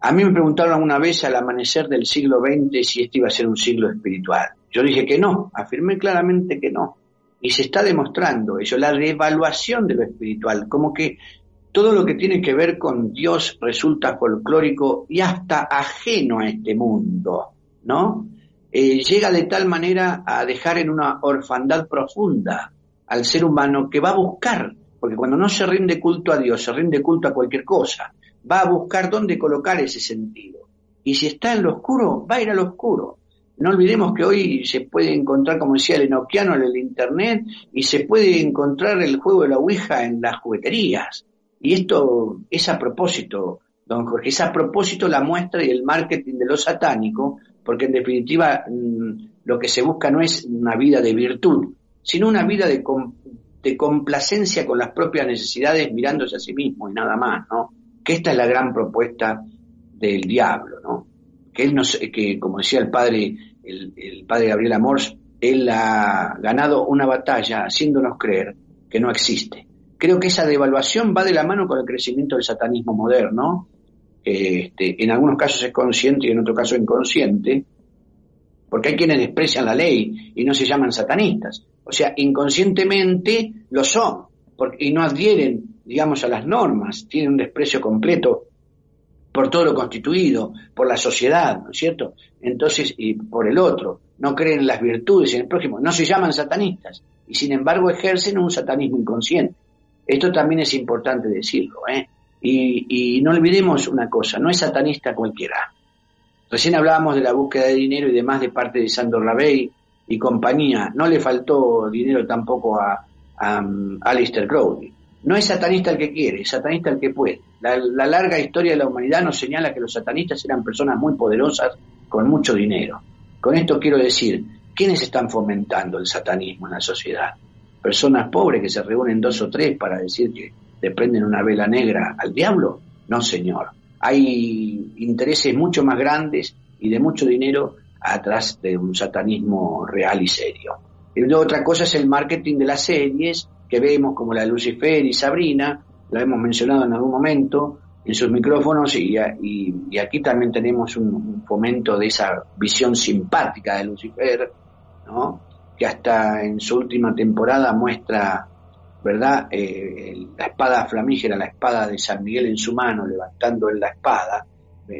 A mí me preguntaron una vez al amanecer del siglo XX si este iba a ser un siglo espiritual. Yo dije que no, afirmé claramente que no. Y se está demostrando eso, la devaluación de lo espiritual, como que todo lo que tiene que ver con Dios resulta folclórico y hasta ajeno a este mundo, ¿no? Eh, llega de tal manera a dejar en una orfandad profunda al ser humano que va a buscar, porque cuando no se rinde culto a Dios, se rinde culto a cualquier cosa, va a buscar dónde colocar ese sentido. Y si está en lo oscuro, va a ir al oscuro. No olvidemos que hoy se puede encontrar, como decía el enoquiano, en el Internet y se puede encontrar el juego de la Ouija en las jugueterías. Y esto es a propósito, don Jorge, es a propósito la muestra y el marketing de lo satánico, porque en definitiva mm, lo que se busca no es una vida de virtud, sino una vida de, de complacencia con las propias necesidades mirándose a sí mismo y nada más, ¿no? Que esta es la gran propuesta del diablo, ¿no? Que él nos, que como decía el padre, el, padre Gabriel Amors, él ha ganado una batalla haciéndonos creer que no existe. Creo que esa devaluación va de la mano con el crecimiento del satanismo moderno. Este, en algunos casos es consciente y en otro caso inconsciente, porque hay quienes desprecian la ley y no se llaman satanistas. O sea, inconscientemente lo son porque, y no adhieren, digamos, a las normas, tienen un desprecio completo por todo lo constituido, por la sociedad, ¿no es cierto? Entonces, y por el otro, no creen en las virtudes en el prójimo, no se llaman satanistas, y sin embargo ejercen un satanismo inconsciente. Esto también es importante decirlo, ¿eh? Y, no olvidemos una cosa, no es satanista cualquiera. Recién hablábamos de la búsqueda de dinero y demás de parte de Sandor Lavey, y compañía, no le faltó dinero tampoco a, a, um, Alistair Crowley. No es satanista el que quiere, es satanista el que puede. La, la, larga historia de la humanidad nos señala que los satanistas eran personas muy poderosas con mucho dinero. Con esto quiero decir, ¿quiénes están fomentando el satanismo en la sociedad? Personas pobres que se reúnen dos o tres para decir que le prenden una vela negra al diablo. No, señor. Hay intereses mucho más grandes y de mucho dinero atrás de un satanismo real y serio. Y otra cosa es el marketing de las series que vemos como la de Lucifer y Sabrina, lo hemos mencionado en algún momento en sus micrófonos y, y, aquí también tenemos un, fomento de esa visión simpática de Lucifer, ¿no? que hasta en su última temporada muestra, ¿verdad?, eh, la espada flamígera, la espada de San Miguel en su mano, levantando en la espada,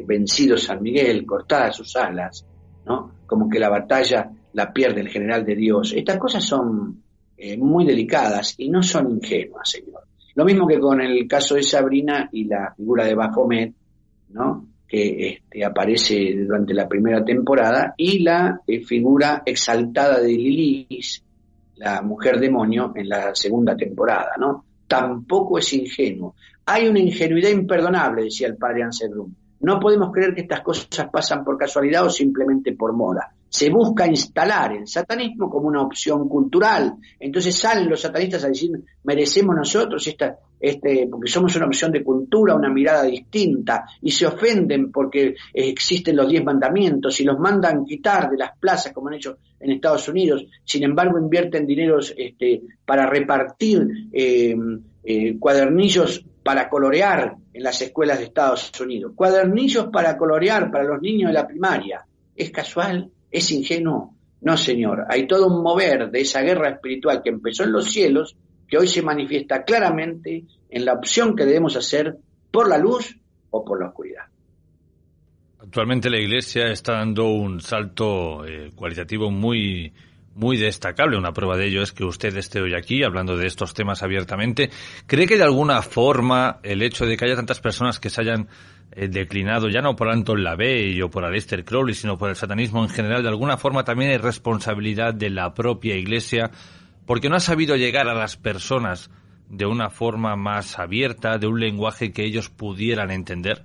vencido San Miguel, cortadas sus alas, ¿no? Como que la batalla la pierde el general de Dios. Estas cosas son eh, muy delicadas y no son ingenuas, señor. Lo mismo que con el caso de Sabrina y la figura de Baphomet, ¿no? que este, aparece durante la primera temporada, y la eh, figura exaltada de Lilith, la mujer demonio, en la segunda temporada, ¿no? Tampoco es ingenuo. Hay una ingenuidad imperdonable, decía el padre Anselm. No podemos creer que estas cosas pasan por casualidad o simplemente por moda. Se busca instalar el satanismo como una opción cultural. Entonces salen los satanistas a decir, merecemos nosotros esta, este, porque somos una opción de cultura, una mirada distinta, y se ofenden porque existen los diez mandamientos y los mandan quitar de las plazas, como han hecho en Estados Unidos. Sin embargo, invierten dineros este, para repartir eh, eh, cuadernillos para colorear en las escuelas de Estados Unidos. Cuadernillos para colorear para los niños de la primaria. ¿Es casual? ¿Es ingenuo? No, señor. Hay todo un mover de esa guerra espiritual que empezó en los cielos, que hoy se manifiesta claramente en la opción que debemos hacer por la luz o por la oscuridad. Actualmente la Iglesia está dando un salto eh, cualitativo muy muy destacable. Una prueba de ello es que usted esté hoy aquí hablando de estos temas abiertamente. ¿Cree que de alguna forma el hecho de que haya tantas personas que se hayan eh, declinado, ya no por Anton LaVey o por Aleister Crowley, sino por el satanismo en general, de alguna forma también hay responsabilidad de la propia Iglesia porque no ha sabido llegar a las personas de una forma más abierta, de un lenguaje que ellos pudieran entender?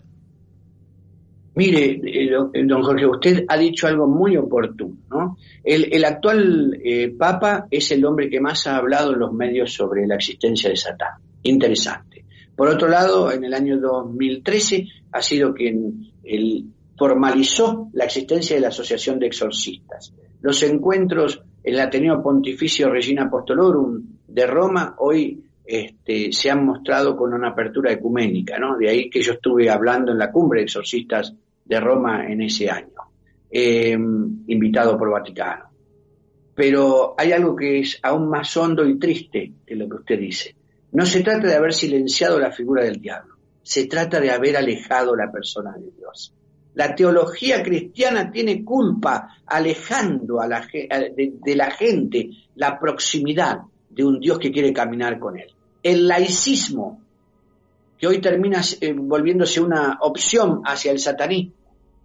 Mire, eh, eh, don Jorge, usted ha dicho algo muy oportuno. ¿no? El, actual eh, Papa es el hombre que más ha hablado en los medios sobre la existencia de Satán. Interesante. Por otro lado, en el año 2013 ha sido quien formalizó la existencia de la Asociación de Exorcistas. Los encuentros en el Ateneo Pontificio Regina Apostolorum de Roma hoy este, se han mostrado con una apertura ecuménica, ¿no? De ahí que yo estuve hablando en la cumbre de exorcistas de Roma en ese año, eh, invitado por Vaticano. Pero hay algo que es aún más hondo y triste que lo que usted dice. No se trata de haber silenciado la figura del diablo, se trata de haber alejado la persona de Dios. La teología cristiana tiene culpa alejando a de la gente la proximidad de un Dios que quiere caminar con él. El laicismo, que hoy termina eh, volviéndose una opción hacia el satanismo,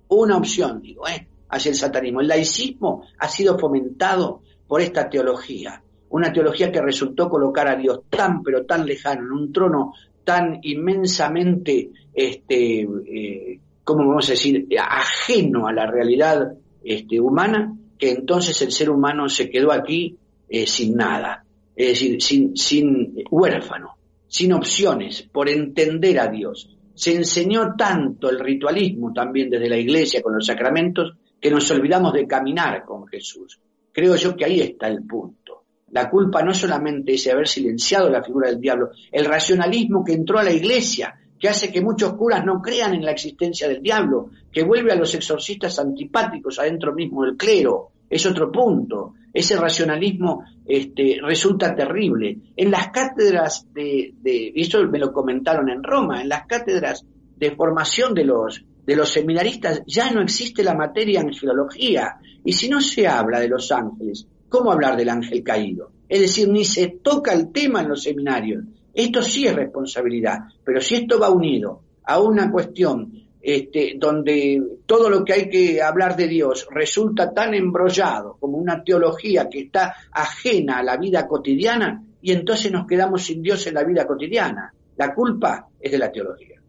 una opción, digo, eh, hacia el satanismo. El laicismo ha sido fomentado por esta teología, una teología que resultó colocar a Dios tan pero tan lejano, en un trono tan inmensamente, este, eh, ¿cómo vamos a decir?, ajeno a la realidad este, humana, que entonces el ser humano se quedó aquí eh, sin nada decir, sin, sin huérfano, sin opciones, por entender a Dios. Se enseñó tanto el ritualismo también desde la iglesia con los sacramentos que nos olvidamos de caminar con Jesús. Creo yo que ahí está el punto. La culpa no solamente es de haber silenciado la figura del diablo, el racionalismo que entró a la iglesia, que hace que muchos curas no crean en la existencia del diablo, que vuelve a los exorcistas antipáticos adentro mismo del clero, es otro punto. Ese racionalismo este, resulta terrible. En las cátedras de, y eso me lo comentaron en Roma, en las cátedras de formación de los, de los seminaristas ya no existe la materia angelología. Y si no se habla de los ángeles, ¿cómo hablar del ángel caído? Es decir, ni se toca el tema en los seminarios. Esto sí es responsabilidad, pero si esto va unido a una cuestión este, donde todo lo que hay que hablar de Dios resulta tan embrollado como una teología que está ajena a la vida cotidiana y entonces nos quedamos sin Dios en la vida cotidiana. La culpa es de la teología.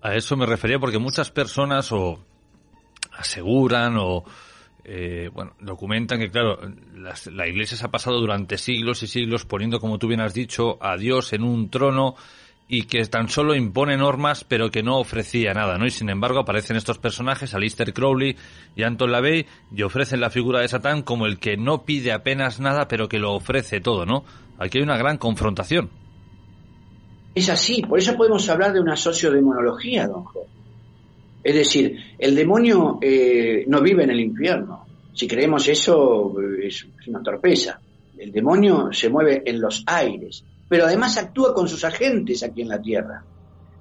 A eso me refería porque muchas personas o aseguran o eh, bueno, documentan que, claro, la Iglesia se ha pasado durante siglos y siglos poniendo, como tú bien has dicho, a Dios en un trono y que tan solo impone normas pero que no ofrecía nada, ¿no? Y sin embargo aparecen estos personajes, Alistair Crowley y Anton LaVey, y ofrecen la figura de Satán como el que no pide apenas nada pero que lo ofrece todo, ¿no? Aquí hay una gran confrontación. Es así, por eso podemos hablar de una sociodemonología, don Jorge. Es decir, el demonio eh, no vive en el infierno. Si creemos eso, es una torpeza. El demonio se mueve en los aires pero además actúa con sus agentes aquí en la tierra.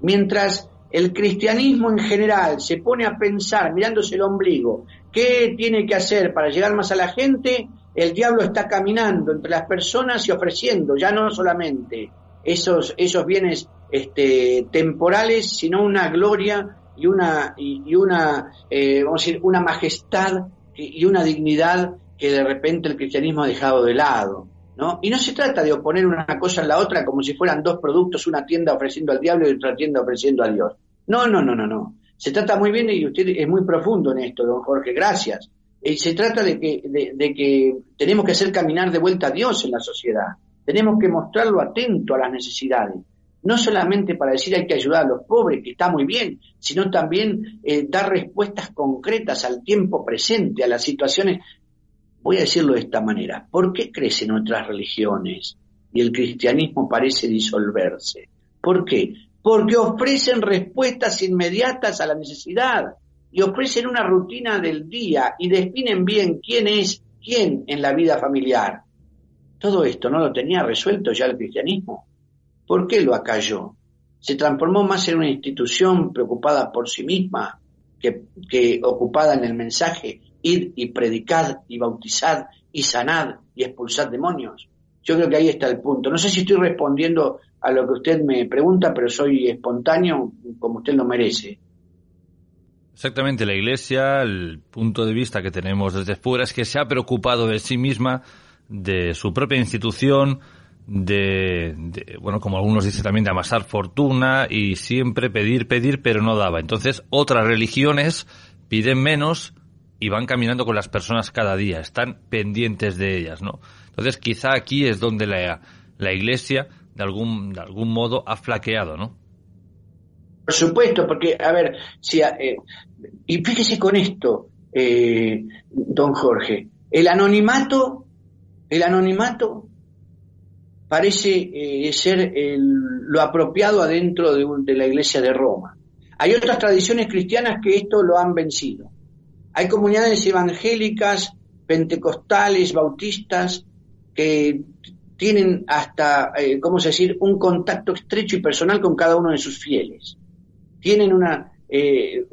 Mientras el cristianismo en general se pone a pensar, mirándose el ombligo, qué tiene que hacer para llegar más a la gente, el diablo está caminando entre las personas y ofreciendo ya no solamente esos, esos bienes este, temporales, sino una gloria y una, y, eh, vamos a decir, una majestad y una dignidad que de repente el cristianismo ha dejado de lado. Y no se trata de oponer una cosa a la otra como si fueran dos productos, una tienda ofreciendo al diablo y otra tienda ofreciendo a Dios. No, no, no, no, no. Se trata muy bien y usted es muy profundo en esto, don Jorge, gracias. Eh, se trata de que, de, que tenemos que hacer caminar de vuelta a Dios en la sociedad. Tenemos que mostrarlo atento a las necesidades. No solamente para decir hay que ayudar a los pobres, que está muy bien, sino también eh, dar respuestas concretas al tiempo presente, a las situaciones Voy a decirlo de esta manera. ¿Por qué crecen otras religiones y el cristianismo parece disolverse? ¿Por qué? Porque ofrecen respuestas inmediatas a la necesidad y ofrecen una rutina del día y definen bien quién es quién en la vida familiar. Todo esto no lo tenía resuelto ya el cristianismo. ¿Por qué lo acalló? Se transformó más en una institución preocupada por sí misma que, que ocupada en el mensaje y predicad y bautizad y sanad y expulsad demonios. Yo creo que ahí está el punto. No sé si estoy respondiendo a lo que usted me pregunta, pero soy espontáneo como usted lo merece. Exactamente, la Iglesia, el punto de vista que tenemos desde fuera es que se ha preocupado de sí misma, de su propia institución, de, de, bueno, como algunos dicen también, de amasar fortuna y siempre pedir, pedir, pero no daba. Entonces, otras religiones piden menos y van caminando con las personas cada día, están pendientes de ellas, ¿no? Entonces quizá aquí es donde la, la Iglesia de algún, de algún modo ha flaqueado, ¿no? Por supuesto, porque, a ver, si, eh, y fíjese con esto, eh, don Jorge, el anonimato, el anonimato parece eh, ser lo apropiado adentro de, de la Iglesia de Roma. Hay otras tradiciones cristianas que esto lo han vencido. Hay comunidades evangélicas, pentecostales, bautistas, que tienen hasta, eh, ¿cómo se decir?, un contacto estrecho y personal con cada uno de sus fieles. Tienen una, eh,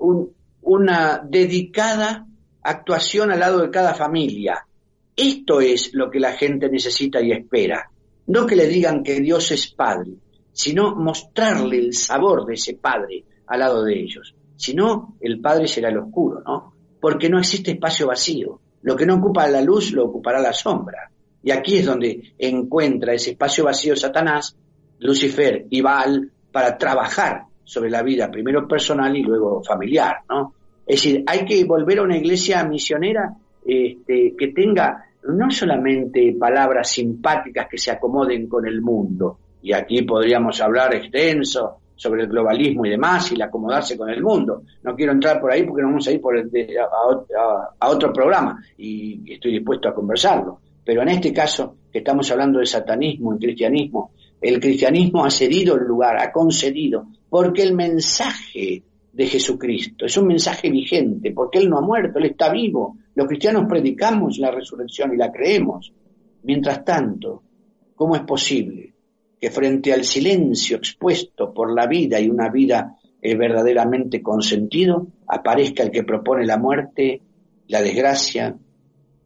una dedicada actuación al lado de cada familia. Esto es lo que la gente necesita y espera. No que le digan que Dios es Padre, sino mostrarle el sabor de ese Padre al lado de ellos. Si no, el Padre será el oscuro, ¿no? Porque no existe espacio vacío. Lo que no ocupa la luz lo ocupará la sombra. Y aquí es donde encuentra ese espacio vacío Satanás, Lucifer y Baal para trabajar sobre la vida, primero personal y luego familiar, ¿no? Es decir, hay que volver a una iglesia misionera este, que tenga no solamente palabras simpáticas que se acomoden con el mundo, y aquí podríamos hablar extenso sobre el globalismo y demás y el acomodarse con el mundo. No quiero entrar por ahí porque nos vamos a ir por a, otro programa y estoy dispuesto a conversarlo. Pero en este caso, que estamos hablando de satanismo y cristianismo, el cristianismo ha cedido el lugar, ha concedido, porque el mensaje de Jesucristo es un mensaje vigente, porque Él no ha muerto, Él está vivo. Los cristianos predicamos la resurrección y la creemos. Mientras tanto, ¿cómo es posible que frente al silencio expuesto por la vida y una vida eh, verdaderamente con sentido, aparezca el que propone la muerte, la desgracia,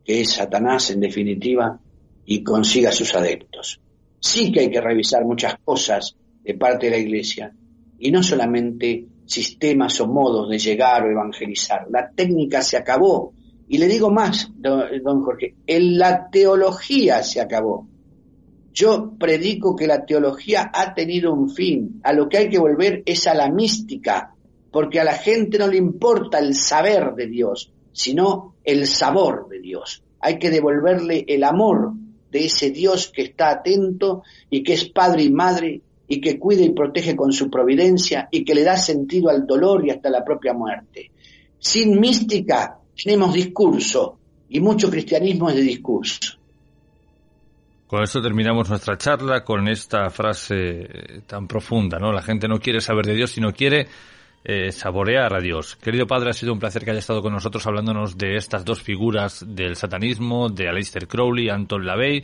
que es Satanás en definitiva, y consiga sus adeptos. Sí que hay que revisar muchas cosas de parte de la Iglesia, y no solamente sistemas o modos de llegar o evangelizar. La técnica se acabó. Y le digo más, don, Jorge, en la teología se acabó. Yo predico que la teología ha tenido un fin. A lo que hay que volver es a la mística, porque a la gente no le importa el saber de Dios, sino el sabor de Dios. Hay que devolverle el amor de ese Dios que está atento y que es padre y madre y que cuida y protege con su providencia y que le da sentido al dolor y hasta la propia muerte. Sin mística tenemos discurso y mucho cristianismo es de discurso. Con esto terminamos nuestra charla con esta frase tan profunda, ¿no? La gente no quiere saber de Dios, sino quiere eh, saborear a Dios. Querido padre, ha sido un placer que haya estado con nosotros hablándonos de estas dos figuras del satanismo, de Aleister Crowley, Anton LaVey,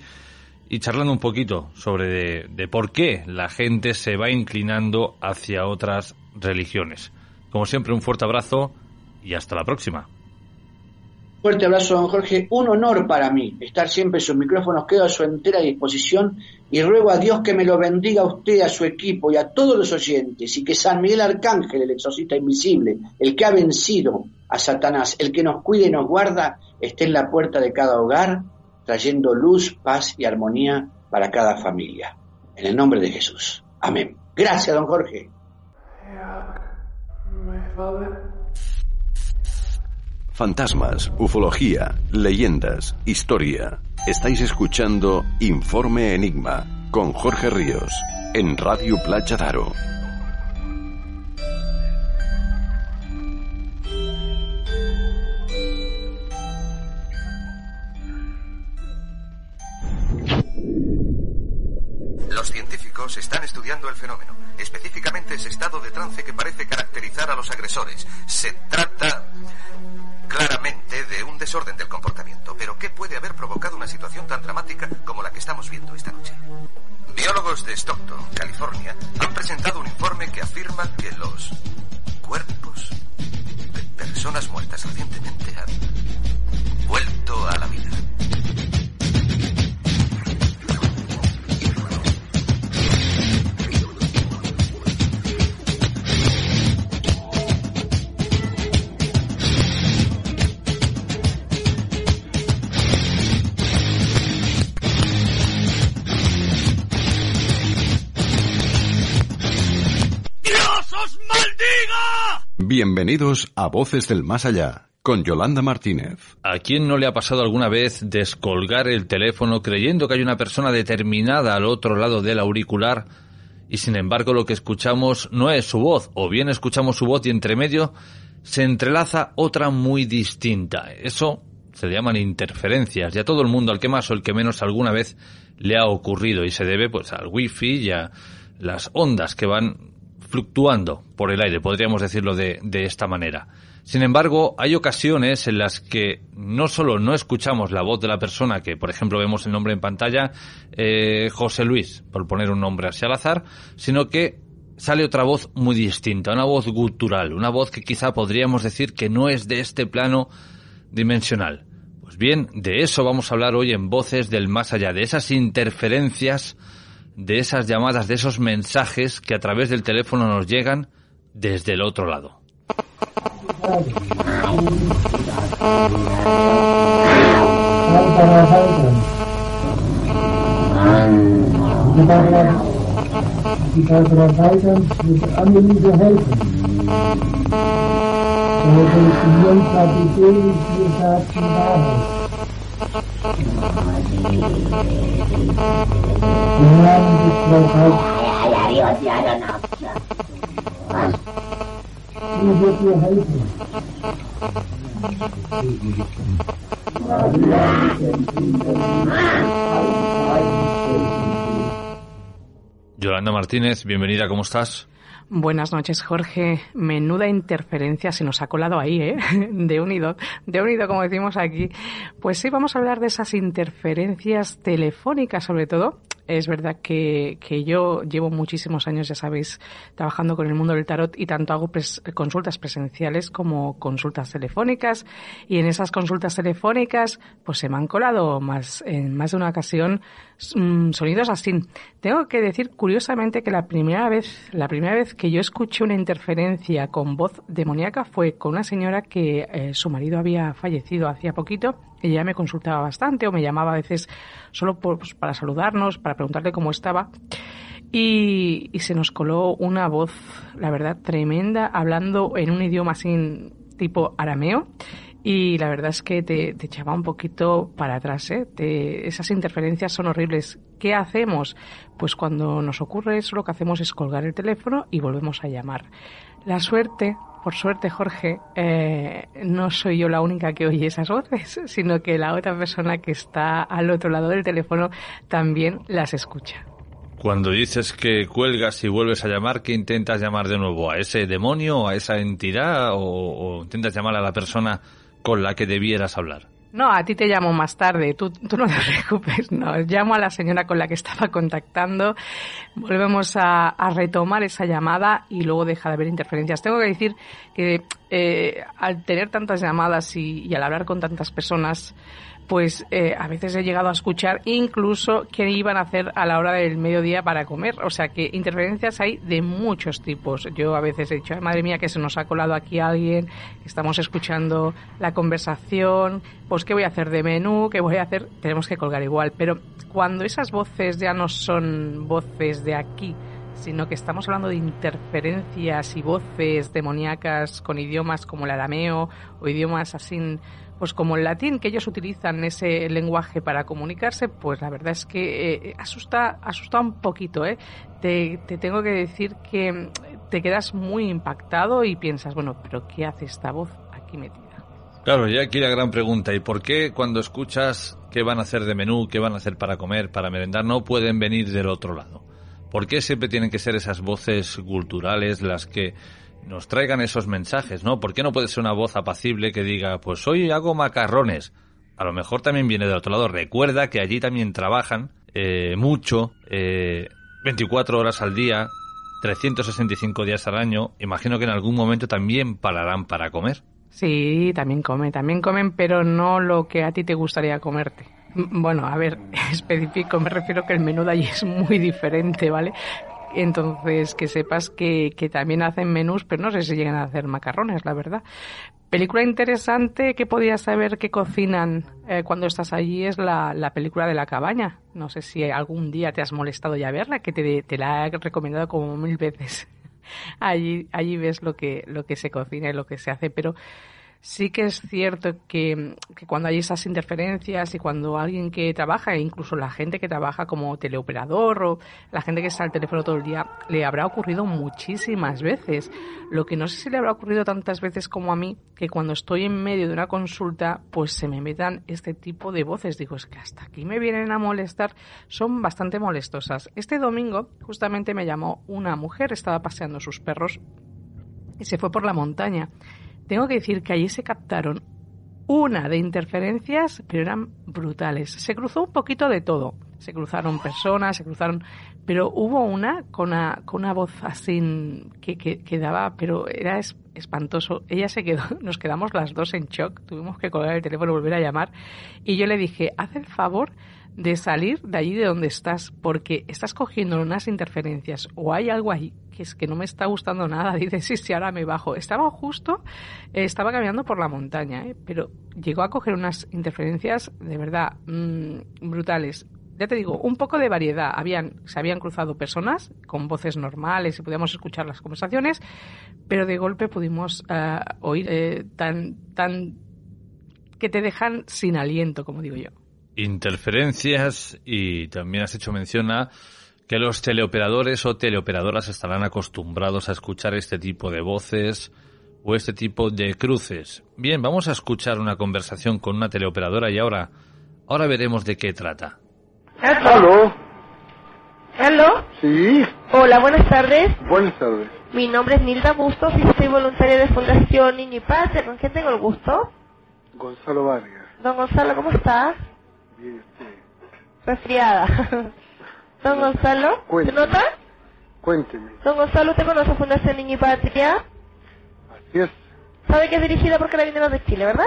y charlando un poquito sobre de por qué la gente se va inclinando hacia otras religiones. Como siempre, un fuerte abrazo y hasta la próxima. Fuerte abrazo, don Jorge. Un honor para mí estar siempre en sus micrófonos. Quedo a su entera disposición y ruego a Dios que me lo bendiga a usted, a su equipo y a todos los oyentes y que San Miguel Arcángel, el exorcista invisible, el que ha vencido a Satanás, el que nos cuida y nos guarda, esté en la puerta de cada hogar, trayendo luz, paz y armonía para cada familia. En el nombre de Jesús. Amén. Gracias, don Jorge. Fantasmas, ufología, leyendas, historia. Estáis escuchando Informe Enigma con Jorge Ríos en Radio Playa Daro. Los científicos están estudiando el fenómeno, específicamente ese estado de trance que parece caracterizar a los agresores. Se trata claramente de un desorden del comportamiento. Pero ¿qué puede haber provocado una situación tan dramática como la que estamos viendo esta noche? Biólogos de Stockton, California, han presentado un informe que afirma que los cuerpos de personas muertas recientemente han vuelto a la vida. Bienvenidos a Voces del Más Allá, con Yolanda Martínez. ¿A quién no le ha pasado alguna vez descolgar el teléfono creyendo que hay una persona determinada al otro lado del auricular y sin embargo lo que escuchamos no es su voz, o bien escuchamos su voz y entre medio se entrelaza otra muy distinta? Eso se le llaman interferencias y a todo el mundo, al que más o el que menos alguna vez le ha ocurrido y se debe pues al wifi y a las ondas que van fluctuando por el aire, podríamos decirlo de, de, esta manera. Sin embargo, hay ocasiones en las que no solo no escuchamos la voz de la persona, que por ejemplo vemos el nombre en pantalla, eh, José Luis, por poner un nombre así al azar, sino que sale otra voz muy distinta, una voz gutural, una voz que quizá podríamos decir que no es de este plano dimensional. Pues bien, de eso vamos a hablar hoy en Voces del Más Allá, de esas interferencias de esas llamadas, de esos mensajes que a través del teléfono nos llegan desde el otro lado. Yolanda Martínez, bienvenida, ¿cómo estás? Buenas noches, Jorge. Menuda interferencia se nos ha colado ahí, ¿eh? De unido, de unido, como decimos aquí. Pues sí, vamos a hablar de esas interferencias telefónicas, sobre todo, Es verdad que, que yo llevo muchísimos años, ya sabéis, trabajando con el mundo del tarot y tanto hago consultas presenciales como consultas telefónicas. Y en esas consultas telefónicas, pues se me han colado más, en más de una ocasión mm, sonidos así. Tengo que decir curiosamente que la primera vez, la primera vez que yo escuché una interferencia con voz demoníaca fue con una señora que eh, su marido había fallecido hacía poquito. Ella me consultaba bastante o me llamaba a veces solo pues, para saludarnos, para preguntarle cómo estaba. Y, se nos coló una voz, la verdad, tremenda, hablando en un idioma así tipo arameo. Y la verdad es que te, echaba un poquito para atrás. ¿eh? esas interferencias son horribles. ¿Qué hacemos? Pues cuando nos ocurre eso, lo que hacemos es colgar el teléfono y volvemos a llamar. La suerte por suerte, Jorge, eh, no soy yo la única que oye esas voces, sino que la otra persona que está al otro lado del teléfono también las escucha. Cuando dices que cuelgas y vuelves a llamar, ¿qué intentas llamar de nuevo? ¿A ese demonio, a esa entidad o, o intentas llamar a la persona con la que debieras hablar? No, a ti te llamo más tarde, tú, no te preocupes, no, llamo a la señora con la que estaba contactando, volvemos a, retomar esa llamada y luego deja de haber interferencias. Tengo que decir que eh, al tener tantas llamadas y al hablar con tantas personas, pues eh, a veces he llegado a escuchar incluso qué iban a hacer a la hora del mediodía para comer. O sea que interferencias hay de muchos tipos. Yo a veces he dicho, madre mía, que se nos ha colado aquí alguien, estamos escuchando la conversación, pues qué voy a hacer de menú, qué voy a hacer, tenemos que colgar igual. Pero cuando esas voces ya no son voces de aquí, sino que estamos hablando de interferencias y voces demoníacas con idiomas como el arameo o idiomas así pues como el latín que ellos utilizan ese lenguaje para comunicarse, pues la verdad es que eh, asusta, asusta un poquito, ¿eh? Te, te, tengo que decir que te quedas muy impactado y piensas, bueno, pero ¿qué hace esta voz aquí metida? Claro, ya aquí la gran pregunta, ¿y por qué cuando escuchas qué van a hacer de menú, qué van a hacer para comer, para merendar, no pueden venir del otro lado? ¿Por qué siempre tienen que ser esas voces culturales las que nos traigan esos mensajes, ¿no? ¿Por qué no puede ser una voz apacible que diga, pues hoy hago macarrones? A lo mejor también viene del otro lado. Recuerda que allí también trabajan eh, mucho, eh, 24 horas al día, 365 días al año. Imagino que en algún momento también pararán para comer. Sí, también comen, también comen, pero no lo que a ti te gustaría comerte. Bueno, a ver, específico, me refiero que el menú de allí es muy diferente, ¿vale? Entonces, que sepas que, que también hacen menús, pero no sé si llegan a hacer macarrones, la verdad. Película interesante que podías saber que cocinan eh, cuando estás allí es la, la, película de la cabaña. No sé si algún día te has molestado ya verla, que te, te la he recomendado como mil veces. allí, allí ves lo que, lo que se cocina y lo que se hace, pero sí que es cierto que, cuando hay esas interferencias y cuando alguien que trabaja, e incluso la gente que trabaja como teleoperador o la gente que está al teléfono todo el día, le habrá ocurrido muchísimas veces. Lo que no sé si le habrá ocurrido tantas veces como a mí, que cuando estoy en medio de una consulta, pues se me metan este tipo de voces. Digo, es que hasta aquí me vienen a molestar, son bastante molestosas. Este domingo justamente me llamó una mujer, estaba paseando sus perros y se fue por la montaña tengo que decir que allí se captaron una de interferencias, pero eran brutales. Se cruzó un poquito de todo. Se cruzaron personas, se cruzaron, pero hubo una con una, con una voz así que, que, daba, pero era espantoso. Ella se quedó, nos quedamos las dos en shock, tuvimos que colgar el teléfono volver a llamar. Y yo le dije, haz el favor de salir de allí de donde estás, porque estás cogiendo unas interferencias o hay algo ahí que es que no me está gustando nada. Dice, sí, sí, ahora me bajo. Estaba justo, eh, estaba caminando por la montaña, ¿eh? pero llegó a coger unas interferencias de verdad mm, brutales. Ya te digo, un poco de variedad. Habían, se habían cruzado personas con voces normales y podíamos escuchar las conversaciones, pero de golpe pudimos eh, oír tan, tan que te dejan sin aliento, como digo yo interferencias y también has hecho mención a que los teleoperadores o teleoperadoras estarán acostumbrados a escuchar este tipo de voces o este tipo de cruces. Bien, vamos a escuchar una conversación con una teleoperadora y ahora, ahora veremos de qué trata. ¿Aló? ¿Aló? Sí. Hola, buenas tardes. Buenas tardes. Mi nombre es Nilda Bustos y soy voluntaria de Fundación Niño y. ¿Con quién tengo el gusto? Gonzalo Vargas. Don Gonzalo, ¿cómo estás? Bien, Resfriada. Don Gonzalo, ¿se nota? Cuénteme. Don Gonzalo, ¿usted conoce Fundación Niño y Patria? Así es. Sabe que es dirigida por Carabineros de Chile, ¿verdad?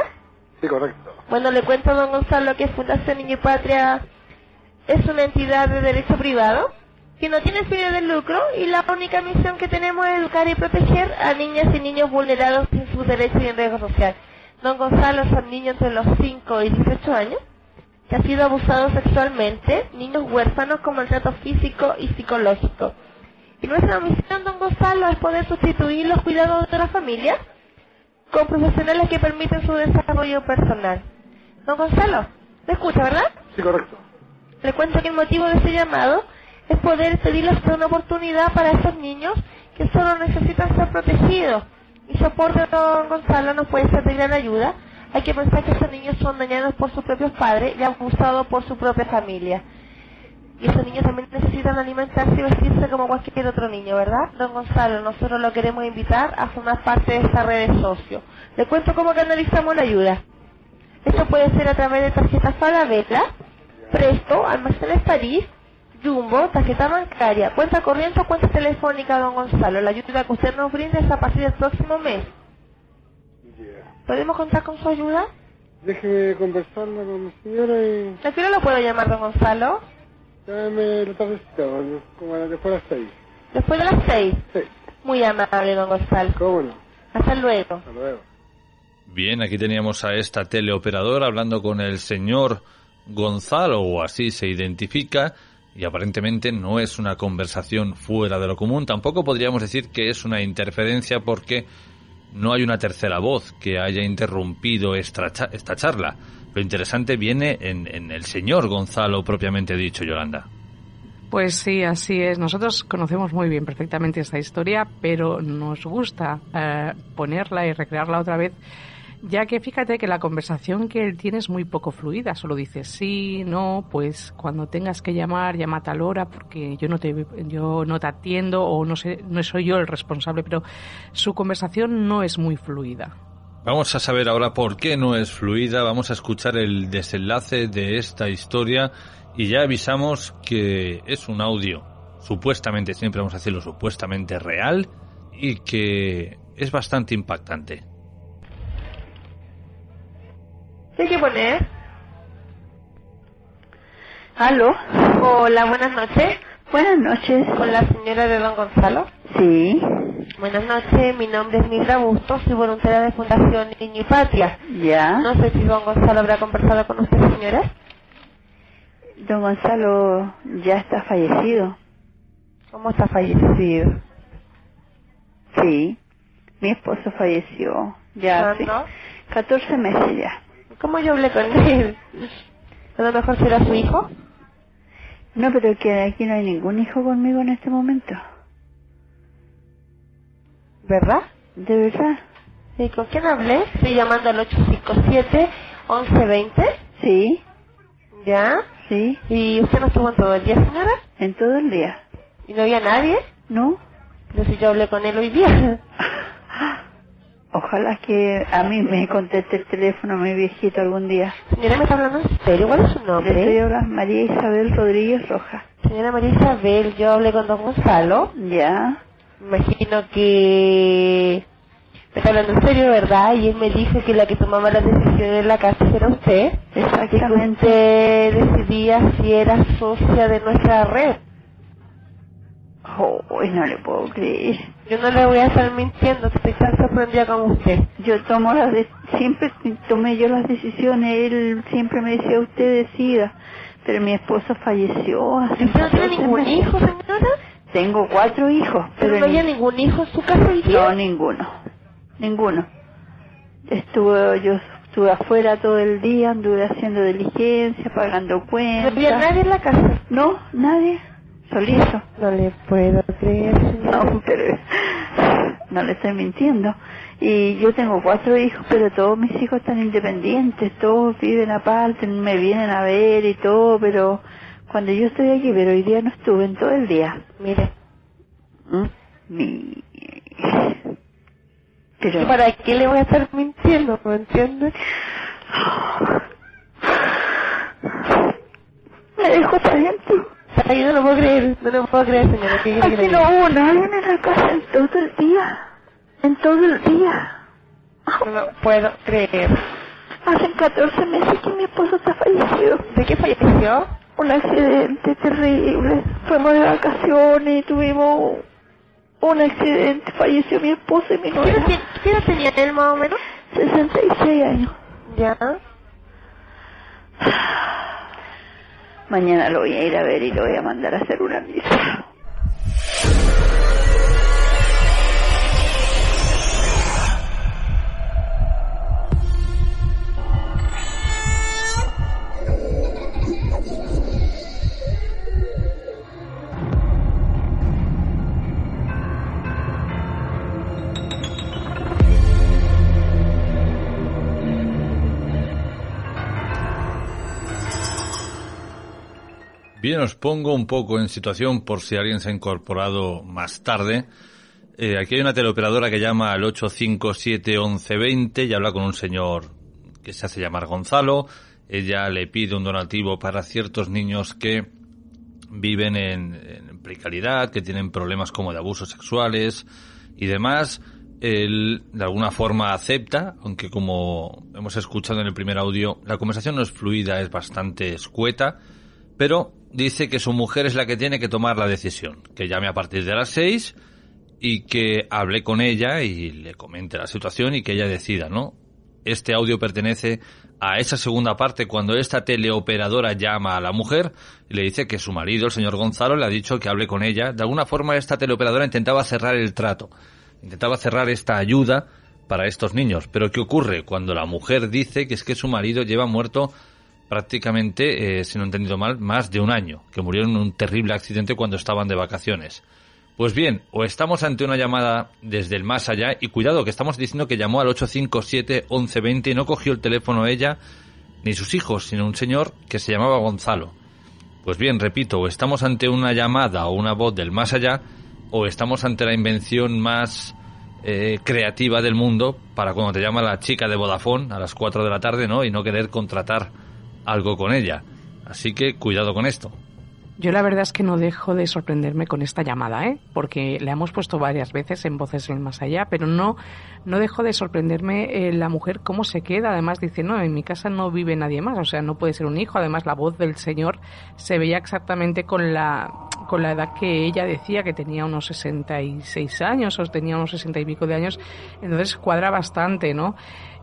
Sí, correcto. Bueno, le cuento a don Gonzalo que Fundación Niño y Patria es una entidad de derecho privado que no tiene fines de lucro y la única misión que tenemos es educar y proteger a niñas y niños vulnerados en sus derechos y en riesgo social. Don Gonzalo son niños entre los 5 y 18 años que han sido abusados sexualmente, niños huérfanos con maltrato físico y psicológico. Y nuestra misión, don Gonzalo, es poder sustituir los cuidados de la familia con profesionales que permiten su desarrollo personal. Don Gonzalo, ¿me escucha, verdad? Sí, correcto. Le cuento que el motivo de este llamado es poder pedirles una oportunidad para esos niños que solo necesitan ser protegidos. Y su aporte, don Gonzalo, nos puede ser de gran ayuda. Hay que pensar que esos niños son dañados por sus propios padres y abusados por su propia familia. Y esos niños también necesitan alimentarse y vestirse como cualquier otro niño, ¿verdad? Don Gonzalo, nosotros lo queremos invitar a formar parte de esta red de socios. Le cuento cómo canalizamos la ayuda. Esto puede ser a través de tarjetas Falabella, Presto, Almacenes París, Jumbo, tarjeta bancaria, cuenta corriente o cuenta telefónica, don Gonzalo. La ayuda que usted nos brinde es a partir del próximo mes. ¿Podemos contar con su ayuda? Déjeme conversarla con mi señora y... ¿A qué hora lo puedo llamar, don Gonzalo? Llámeme la tardecita, como que fuera las seis. Después de las seis. Sí. Muy amable, don Gonzalo. ¿Cómo no? Hasta luego. Hasta luego. Bien, aquí teníamos a esta teleoperadora hablando con el señor Gonzalo, o así se identifica, y aparentemente no es una conversación fuera de lo común. Tampoco podríamos decir que es una interferencia porque no hay una tercera voz que haya interrumpido esta, esta charla. Lo interesante viene en, en el señor Gonzalo propiamente dicho, Yolanda. Pues sí, así es. Nosotros conocemos muy bien perfectamente esta historia, pero nos gusta eh, ponerla y recrearla otra vez, ya que fíjate que la conversación que él tiene es muy poco fluida. Solo dice sí, no, pues cuando tengas que llamar, llama a tal hora, porque yo no te, yo no te atiendo o no sé, no soy yo el responsable, pero su conversación no es muy fluida. Vamos a saber ahora por qué no es fluida, vamos a escuchar el desenlace de esta historia y ya avisamos que es un audio supuestamente, siempre vamos a decirlo, supuestamente real y que es bastante impactante. ¿Qué hay que poner? ¿Aló? Hola, buenas noches. Buenas noches. Con la señora de don Gonzalo. Sí. Buenas noches, mi nombre es Mildra Bustos, soy voluntaria de Fundación Niño y Patria. Ya. No sé si don Gonzalo habrá conversado con usted, señora. Don Gonzalo ya está fallecido. ¿Cómo está fallecido? Sí. Mi esposo falleció. Ya hace ¿Cuándo? 14 meses ya. ¿Cómo yo hablé con él? A lo mejor será su hijo. No, pero que aquí no hay ningún hijo conmigo en este momento. ¿Verdad? ¿De verdad? Sí, ¿con quién hablé? Estoy llamando al 857-1120. Sí. ¿Ya? Sí. ¿Y usted no estuvo en todo el día, señora? En todo el día. ¿Y no había nadie? No. Pero si yo hablé con él hoy día. Ojalá que a mí me conteste el teléfono mi viejito algún día. Señora, ¿me está hablando en serio? ¿Cuál es su Le nombre? estoy hablando María Isabel Rodríguez Rojas. Señora María Isabel, yo hablé con don Gonzalo. Ya. Imagino que me está hablando en serio, ¿verdad? Y él me dijo que la que tomaba las decisiones en la casa era usted. Exactamente. Que usted decidía si era socia de nuestra red. Oh, no le puedo creer. Yo no le voy a estar mintiendo, estoy tan sorprendida como usted. Yo tomo las de- siempre tomé yo las decisiones, él siempre me decía usted decida, pero mi esposo falleció hace ¿Y usted no tiene 14 ningún meses. hijo, señora? Tengo cuatro hijos, ¿Pero pero no había ni- ningún hijo en su casa hoy día? no ninguno, ninguno. Estuve yo estuve afuera todo el día, anduve haciendo diligencia, pagando ¿No cuentas. había nadie en la casa? No, nadie, solito. No le puedo creer, señora. No, pero no le estoy mintiendo. Y yo tengo cuatro hijos, pero todos mis hijos están independientes, todos viven aparte, me vienen a ver y todo, pero cuando yo estoy aquí, pero hoy día no estuve en todo el día. Mire, ¿Mm? Mi... Pero... ¿y ¿para qué le voy a estar mintiendo? ¿Me entiende? Me dejó adentro. Ay, no lo puedo creer, no lo puedo creer, señora. ¿Qué Aquí no hubo nadie en la casa en todo el día. En todo el día. No lo puedo creer. Hacen 14 meses que mi esposo está fallecido. ¿De qué falleció? Un accidente terrible. Fuimos de vacaciones y tuvimos un accidente. Falleció mi esposo y mi ¿Qué edad nuera. ti- qué edad tenía él más o menos? 66 años. Ya. Mañana lo voy a ir a ver y lo voy a mandar a hacer una misa. Bien, os pongo un poco en situación por si alguien se ha incorporado más tarde. Eh, aquí hay una teleoperadora que llama al 857-1120 y habla con un señor que se hace llamar Gonzalo. Ella le pide un donativo para ciertos niños que viven en, en precariedad, que tienen problemas como de abusos sexuales y demás. Él de alguna forma acepta, aunque como hemos escuchado en el primer audio, la conversación no es fluida, es bastante escueta, pero dice que su mujer es la que tiene que tomar la decisión, que llame a partir de las seis y que hable con ella y le comente la situación y que ella decida, ¿no? Este audio pertenece a esa segunda parte cuando esta teleoperadora llama a la mujer y le dice que su marido, el señor Gonzalo, le ha dicho que hable con ella. De alguna forma esta teleoperadora intentaba cerrar el trato, intentaba cerrar esta ayuda para estos niños. Pero ¿qué ocurre cuando la mujer dice que es que su marido lleva muerto prácticamente, eh, si no he entendido mal, más de un año, que murió en un terrible accidente cuando estaban de vacaciones? Pues bien, o estamos ante una llamada desde el más allá, y cuidado que estamos diciendo que llamó al 857-1120 y no cogió el teléfono ella ni sus hijos, sino un señor que se llamaba Gonzalo. Pues bien, repito, o estamos ante una llamada o una voz del más allá, o estamos ante la invención más eh, creativa del mundo para cuando te llama la chica de Vodafone a las 4 de la tarde, ¿no? Y no querer contratar algo con ella. Así que cuidado con esto. Yo la verdad es que no dejo de sorprenderme con esta llamada, ¿eh? Porque la hemos puesto varias veces en Voces en Más Allá, pero no, no dejo de sorprenderme eh, la mujer cómo se queda. Además dice, no, en mi casa no vive nadie más, o sea, no puede ser un hijo. Además la voz del señor se veía exactamente con la, con la edad que ella decía, que tenía unos 66 años o tenía unos 60 y pico de años. Entonces cuadra bastante, ¿no?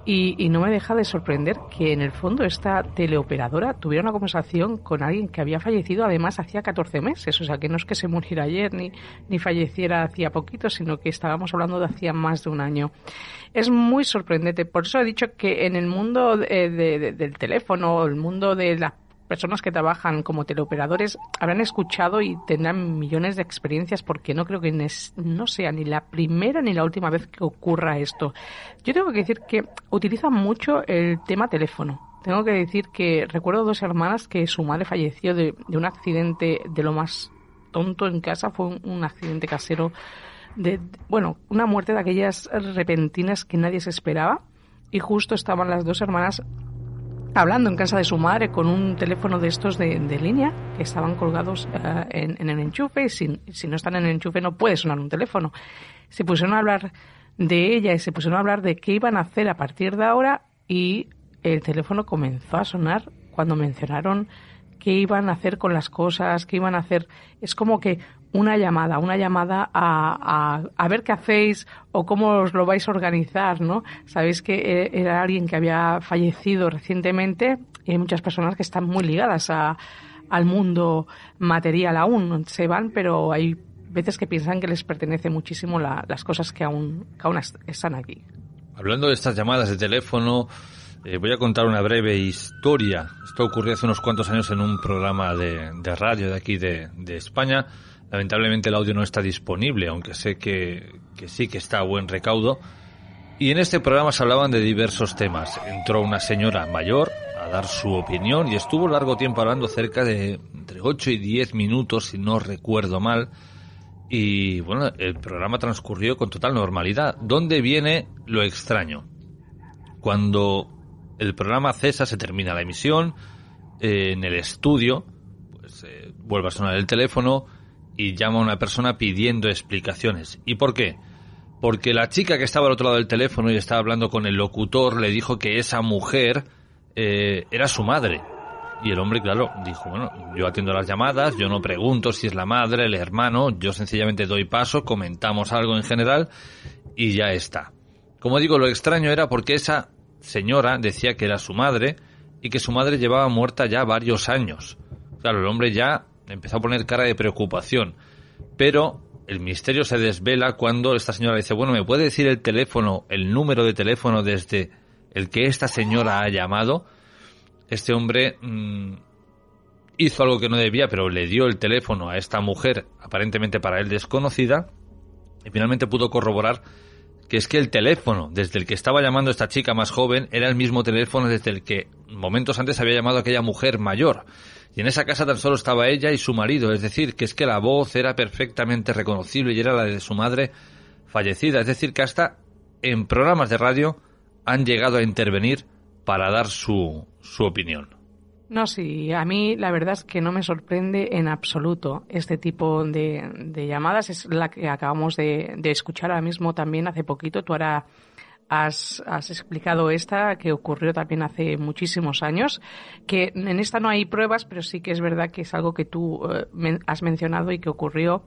Y, y, no me deja de sorprender que en el fondo esta teleoperadora tuviera una conversación con alguien que había fallecido además hacía 14 meses. O sea, que no es que se muriera ayer ni, ni falleciera hacía poquito, sino que estábamos hablando de hacía más de un año. Es muy sorprendente. Por eso he dicho que en el mundo de, de, de, del teléfono, el mundo de las personas que trabajan como teleoperadores habrán escuchado y tendrán millones de experiencias porque no creo que no sea ni la primera ni la última vez que ocurra esto. Yo tengo que decir que utilizan mucho el tema teléfono. Tengo que decir que recuerdo dos hermanas que su madre falleció de, un accidente de lo más tonto en casa, fue un, un accidente casero de, bueno, una muerte de aquellas repentinas que nadie se esperaba y justo estaban las dos hermanas hablando en casa de su madre con un teléfono de estos de, de línea que estaban colgados uh, en, en, el enchufe y si, si, no están en el enchufe no puede sonar un teléfono. Se pusieron a hablar de ella y se pusieron a hablar de qué iban a hacer a partir de ahora y el teléfono comenzó a sonar cuando mencionaron qué iban a hacer con las cosas, qué iban a hacer. Es como que una llamada, una llamada a, a, a, ver qué hacéis o cómo os lo vais a organizar, ¿no? Sabéis que era alguien que había fallecido recientemente y hay muchas personas que están muy ligadas a, al mundo material aún. Se van, pero hay veces que piensan que les pertenece muchísimo la, las cosas que aún, que aún están aquí. Hablando de estas llamadas de teléfono, eh, voy a contar una breve historia. Esto ocurrió hace unos cuantos años en un programa de, de radio de aquí de, de España. Lamentablemente el audio no está disponible, aunque sé que, sí que está a buen recaudo. Y en este programa se hablaban de diversos temas. Entró una señora mayor a dar su opinión y estuvo largo tiempo hablando, cerca de entre 8 y 10 minutos, si no recuerdo mal. Y bueno, el programa transcurrió con total normalidad. ¿Dónde viene lo extraño? Cuando el programa cesa, se termina la emisión, eh, en el estudio, pues eh, vuelve a sonar el teléfono y llama a una persona pidiendo explicaciones. ¿Y por qué? Porque la chica que estaba al otro lado del teléfono y estaba hablando con el locutor le dijo que esa mujer eh, era su madre. Y el hombre, claro, dijo, bueno, yo atiendo las llamadas, yo no pregunto si es la madre, el hermano, yo sencillamente doy paso, comentamos algo en general y ya está. Como digo, lo extraño era porque esa señora decía que era su madre y que su madre llevaba muerta ya varios años. Claro, el hombre ya empezó a poner cara de preocupación. Pero el misterio se desvela cuando esta señora dice, bueno, ¿me puede decir el teléfono, el número de teléfono desde el que esta señora ha llamado? Este hombre mm, hizo algo que no debía, pero le dio el teléfono a esta mujer, aparentemente para él desconocida, y finalmente pudo corroborar que es que el teléfono desde el que estaba llamando esta chica más joven era el mismo teléfono desde el que momentos antes había llamado aquella mujer mayor. Y en esa casa tan solo estaba ella y su marido, es decir, que es que la voz era perfectamente reconocible y era la de su madre fallecida. Es decir, que hasta en programas de radio han llegado a intervenir para dar su, su opinión. No, sí, a mí la verdad es que no me sorprende en absoluto este tipo de, llamadas. Es la que acabamos de, de, escuchar ahora mismo también hace poquito. Tú ahora has, has explicado esta que ocurrió también hace muchísimos años, que en esta no hay pruebas, pero sí que es verdad que es algo que tú eh, has mencionado y que ocurrió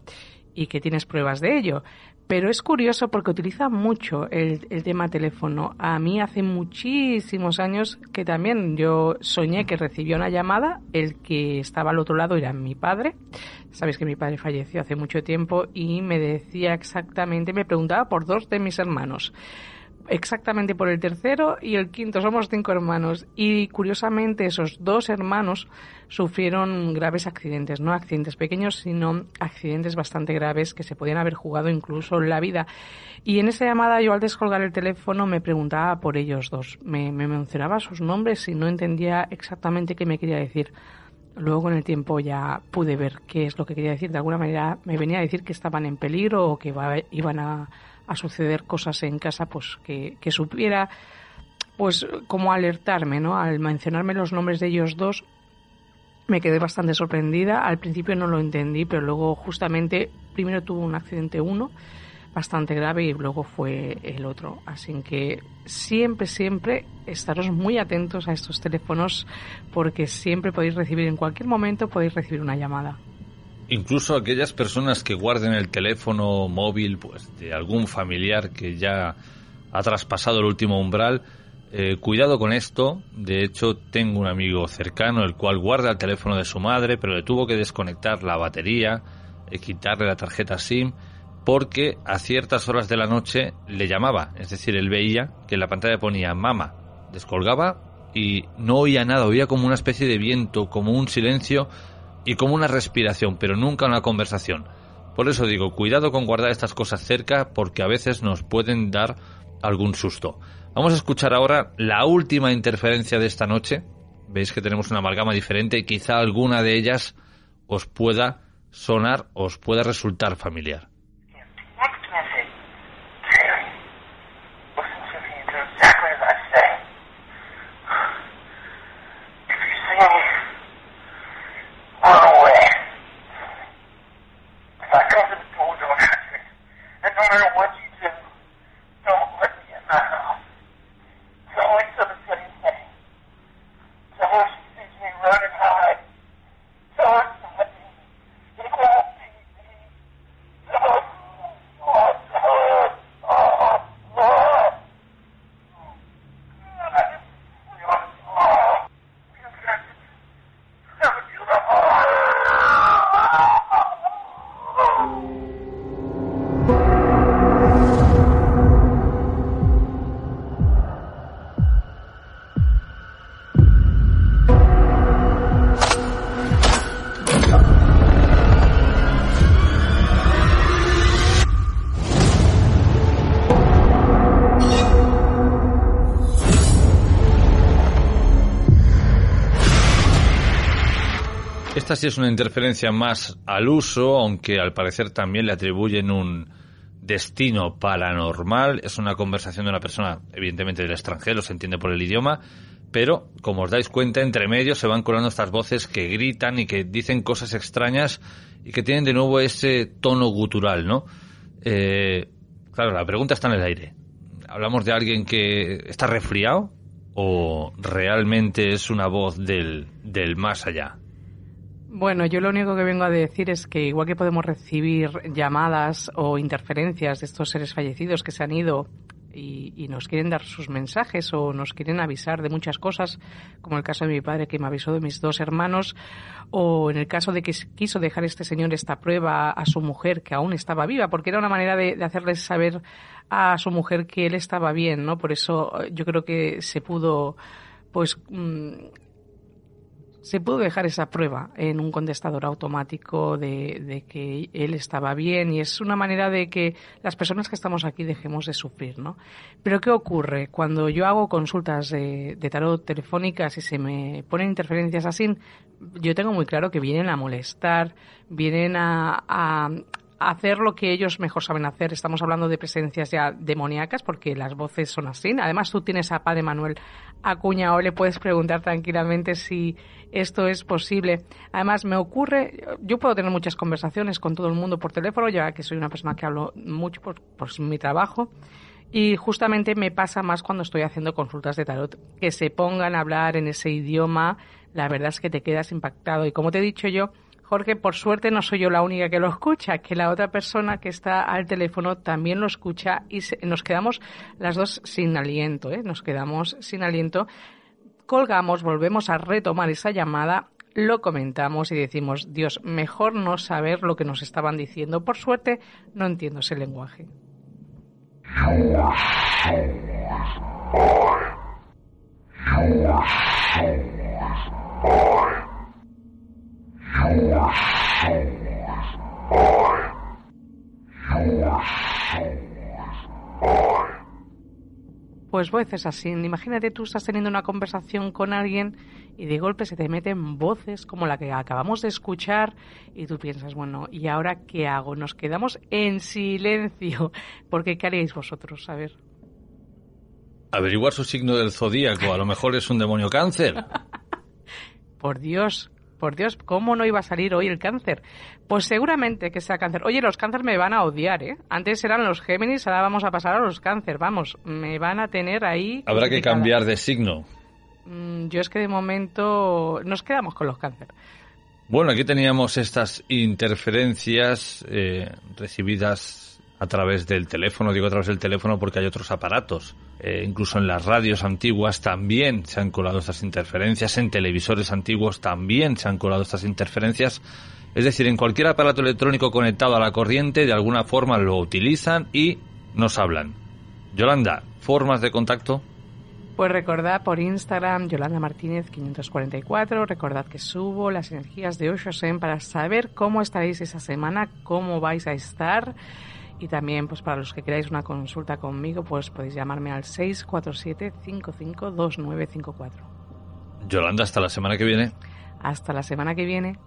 y que tienes pruebas de ello. Pero es curioso porque utiliza mucho el, tema teléfono. A mí hace muchísimos años que también yo soñé que recibía una llamada, el que estaba al otro lado era mi padre. Sabes que mi padre falleció hace mucho tiempo y me decía exactamente, me preguntaba por dos de mis hermanos exactamente por el tercero y el quinto. Somos cinco hermanos. Y curiosamente esos dos hermanos sufrieron graves accidentes, no accidentes pequeños, sino accidentes bastante graves que se podían haber jugado incluso la vida. Y en esa llamada yo al descolgar el teléfono me preguntaba por ellos dos. Me, me mencionaba sus nombres y no entendía exactamente qué me quería decir. Luego con el tiempo ya pude ver qué es lo que quería decir. De alguna manera me venía a decir que estaban en peligro o que iban a a suceder cosas en casa, pues que, supiera, pues como alertarme, ¿no? Al mencionarme los nombres de ellos dos, me quedé bastante sorprendida. Al principio no lo entendí, pero luego justamente primero tuvo un accidente uno bastante grave y luego fue el otro. Así que siempre, siempre estaros muy atentos a estos teléfonos porque siempre podéis recibir, en cualquier momento podéis recibir una llamada. Incluso aquellas personas que guarden el teléfono móvil pues de algún familiar que ya ha traspasado el último umbral, eh, cuidado con esto. De hecho, tengo un amigo cercano el cual guarda el teléfono de su madre, pero le tuvo que desconectar la batería, eh, quitarle la tarjeta SIM, porque a ciertas horas de la noche le llamaba. Es decir, él veía que en la pantalla ponía mama, descolgaba y no oía nada, oía como una especie de viento, como un silencio y como una respiración, pero nunca una conversación. Por eso digo, cuidado con guardar estas cosas cerca porque a veces nos pueden dar algún susto. Vamos a escuchar ahora la última interferencia de esta noche. Veis que tenemos una amalgama diferente y quizá alguna de ellas os pueda sonar, os pueda resultar familiar. Esta sí es una interferencia más al uso, aunque al parecer también le atribuyen un destino paranormal. Es una conversación de una persona, evidentemente del extranjero, se entiende por el idioma, Pero, como os dais cuenta, entre medio se van colando estas voces que gritan y que dicen cosas extrañas y que tienen de nuevo ese tono gutural, ¿no? Eh, claro, la pregunta está en el aire. ¿Hablamos de alguien que está resfriado o realmente es una voz del, del más allá? Bueno, yo lo único que vengo a decir es que igual que podemos recibir llamadas o interferencias de estos seres fallecidos que se han ido y, nos quieren dar sus mensajes o nos quieren avisar de muchas cosas, como el caso de mi padre que me avisó de mis dos hermanos, o en el caso de que quiso dejar este señor esta prueba a su mujer que aún estaba viva, porque era una manera de, de hacerles saber a su mujer que él estaba bien, ¿no? Por eso yo creo que se pudo pues mm, se pudo dejar esa prueba en un contestador automático de, que él estaba bien y es una manera de que las personas que estamos aquí dejemos de sufrir, ¿no? Pero ¿qué ocurre? Cuando yo hago consultas de, tarot telefónicas y se me ponen interferencias así, yo tengo muy claro que vienen a molestar, vienen a, hacer lo que ellos mejor saben hacer. Estamos hablando de presencias ya demoníacas porque las voces son así. Además, tú tienes a Padre Manuel acuñado, le puedes preguntar tranquilamente si esto es posible. Además, me ocurre, yo puedo tener muchas conversaciones con todo el mundo por teléfono, ya que soy una persona que hablo mucho por, mi trabajo. Y justamente me pasa más cuando estoy haciendo consultas de tarot, que se pongan a hablar en ese idioma, la verdad es que te quedas impactado. Y como te he dicho yo, Jorge, por suerte no soy yo la única que lo escucha, que la otra persona que está al teléfono también lo escucha y nos quedamos las dos sin aliento, ¿eh? nos quedamos sin aliento. Colgamos, volvemos a retomar esa llamada, lo comentamos y decimos, Dios, mejor no saber lo que nos estaban diciendo. Por suerte, no entiendo ese lenguaje. Pues voces así. Imagínate tú estás teniendo una conversación con alguien y de golpe se te meten voces como la que acabamos de escuchar y tú piensas, bueno, ¿y ahora qué hago? Nos quedamos en silencio. Porque ¿qué haréis vosotros? A ver. Averiguar su signo del zodíaco. A lo mejor es un demonio cáncer. Por Dios, por Dios, ¿cómo no iba a salir hoy el cáncer? Pues seguramente que sea cáncer. Oye, los cáncer me van a odiar, ¿eh? Antes eran los Géminis, ahora vamos a pasar a los cáncer. Vamos, me van a tener ahí. Habrá que cambiar de signo. Mm, yo es que de momento nos quedamos con los cáncer. Bueno, aquí teníamos estas interferencias eh, recibidas a través del teléfono, digo a través del teléfono porque hay otros aparatos. Eh, incluso en las radios antiguas también se han colado estas interferencias, en televisores antiguos también se han colado estas interferencias. Es decir, en cualquier aparato electrónico conectado a la corriente, de alguna forma lo utilizan y nos hablan. Yolanda, ¿formas de contacto? Pues recordad por Instagram, Yolanda Martínez 544, recordad que subo las energías de Oshosen para saber cómo estaréis esa semana, cómo vais a estar. Y también, pues para los que queráis una consulta conmigo, pues podéis llamarme al 647-552954. Yolanda, hasta la semana que viene. Hasta la semana que viene.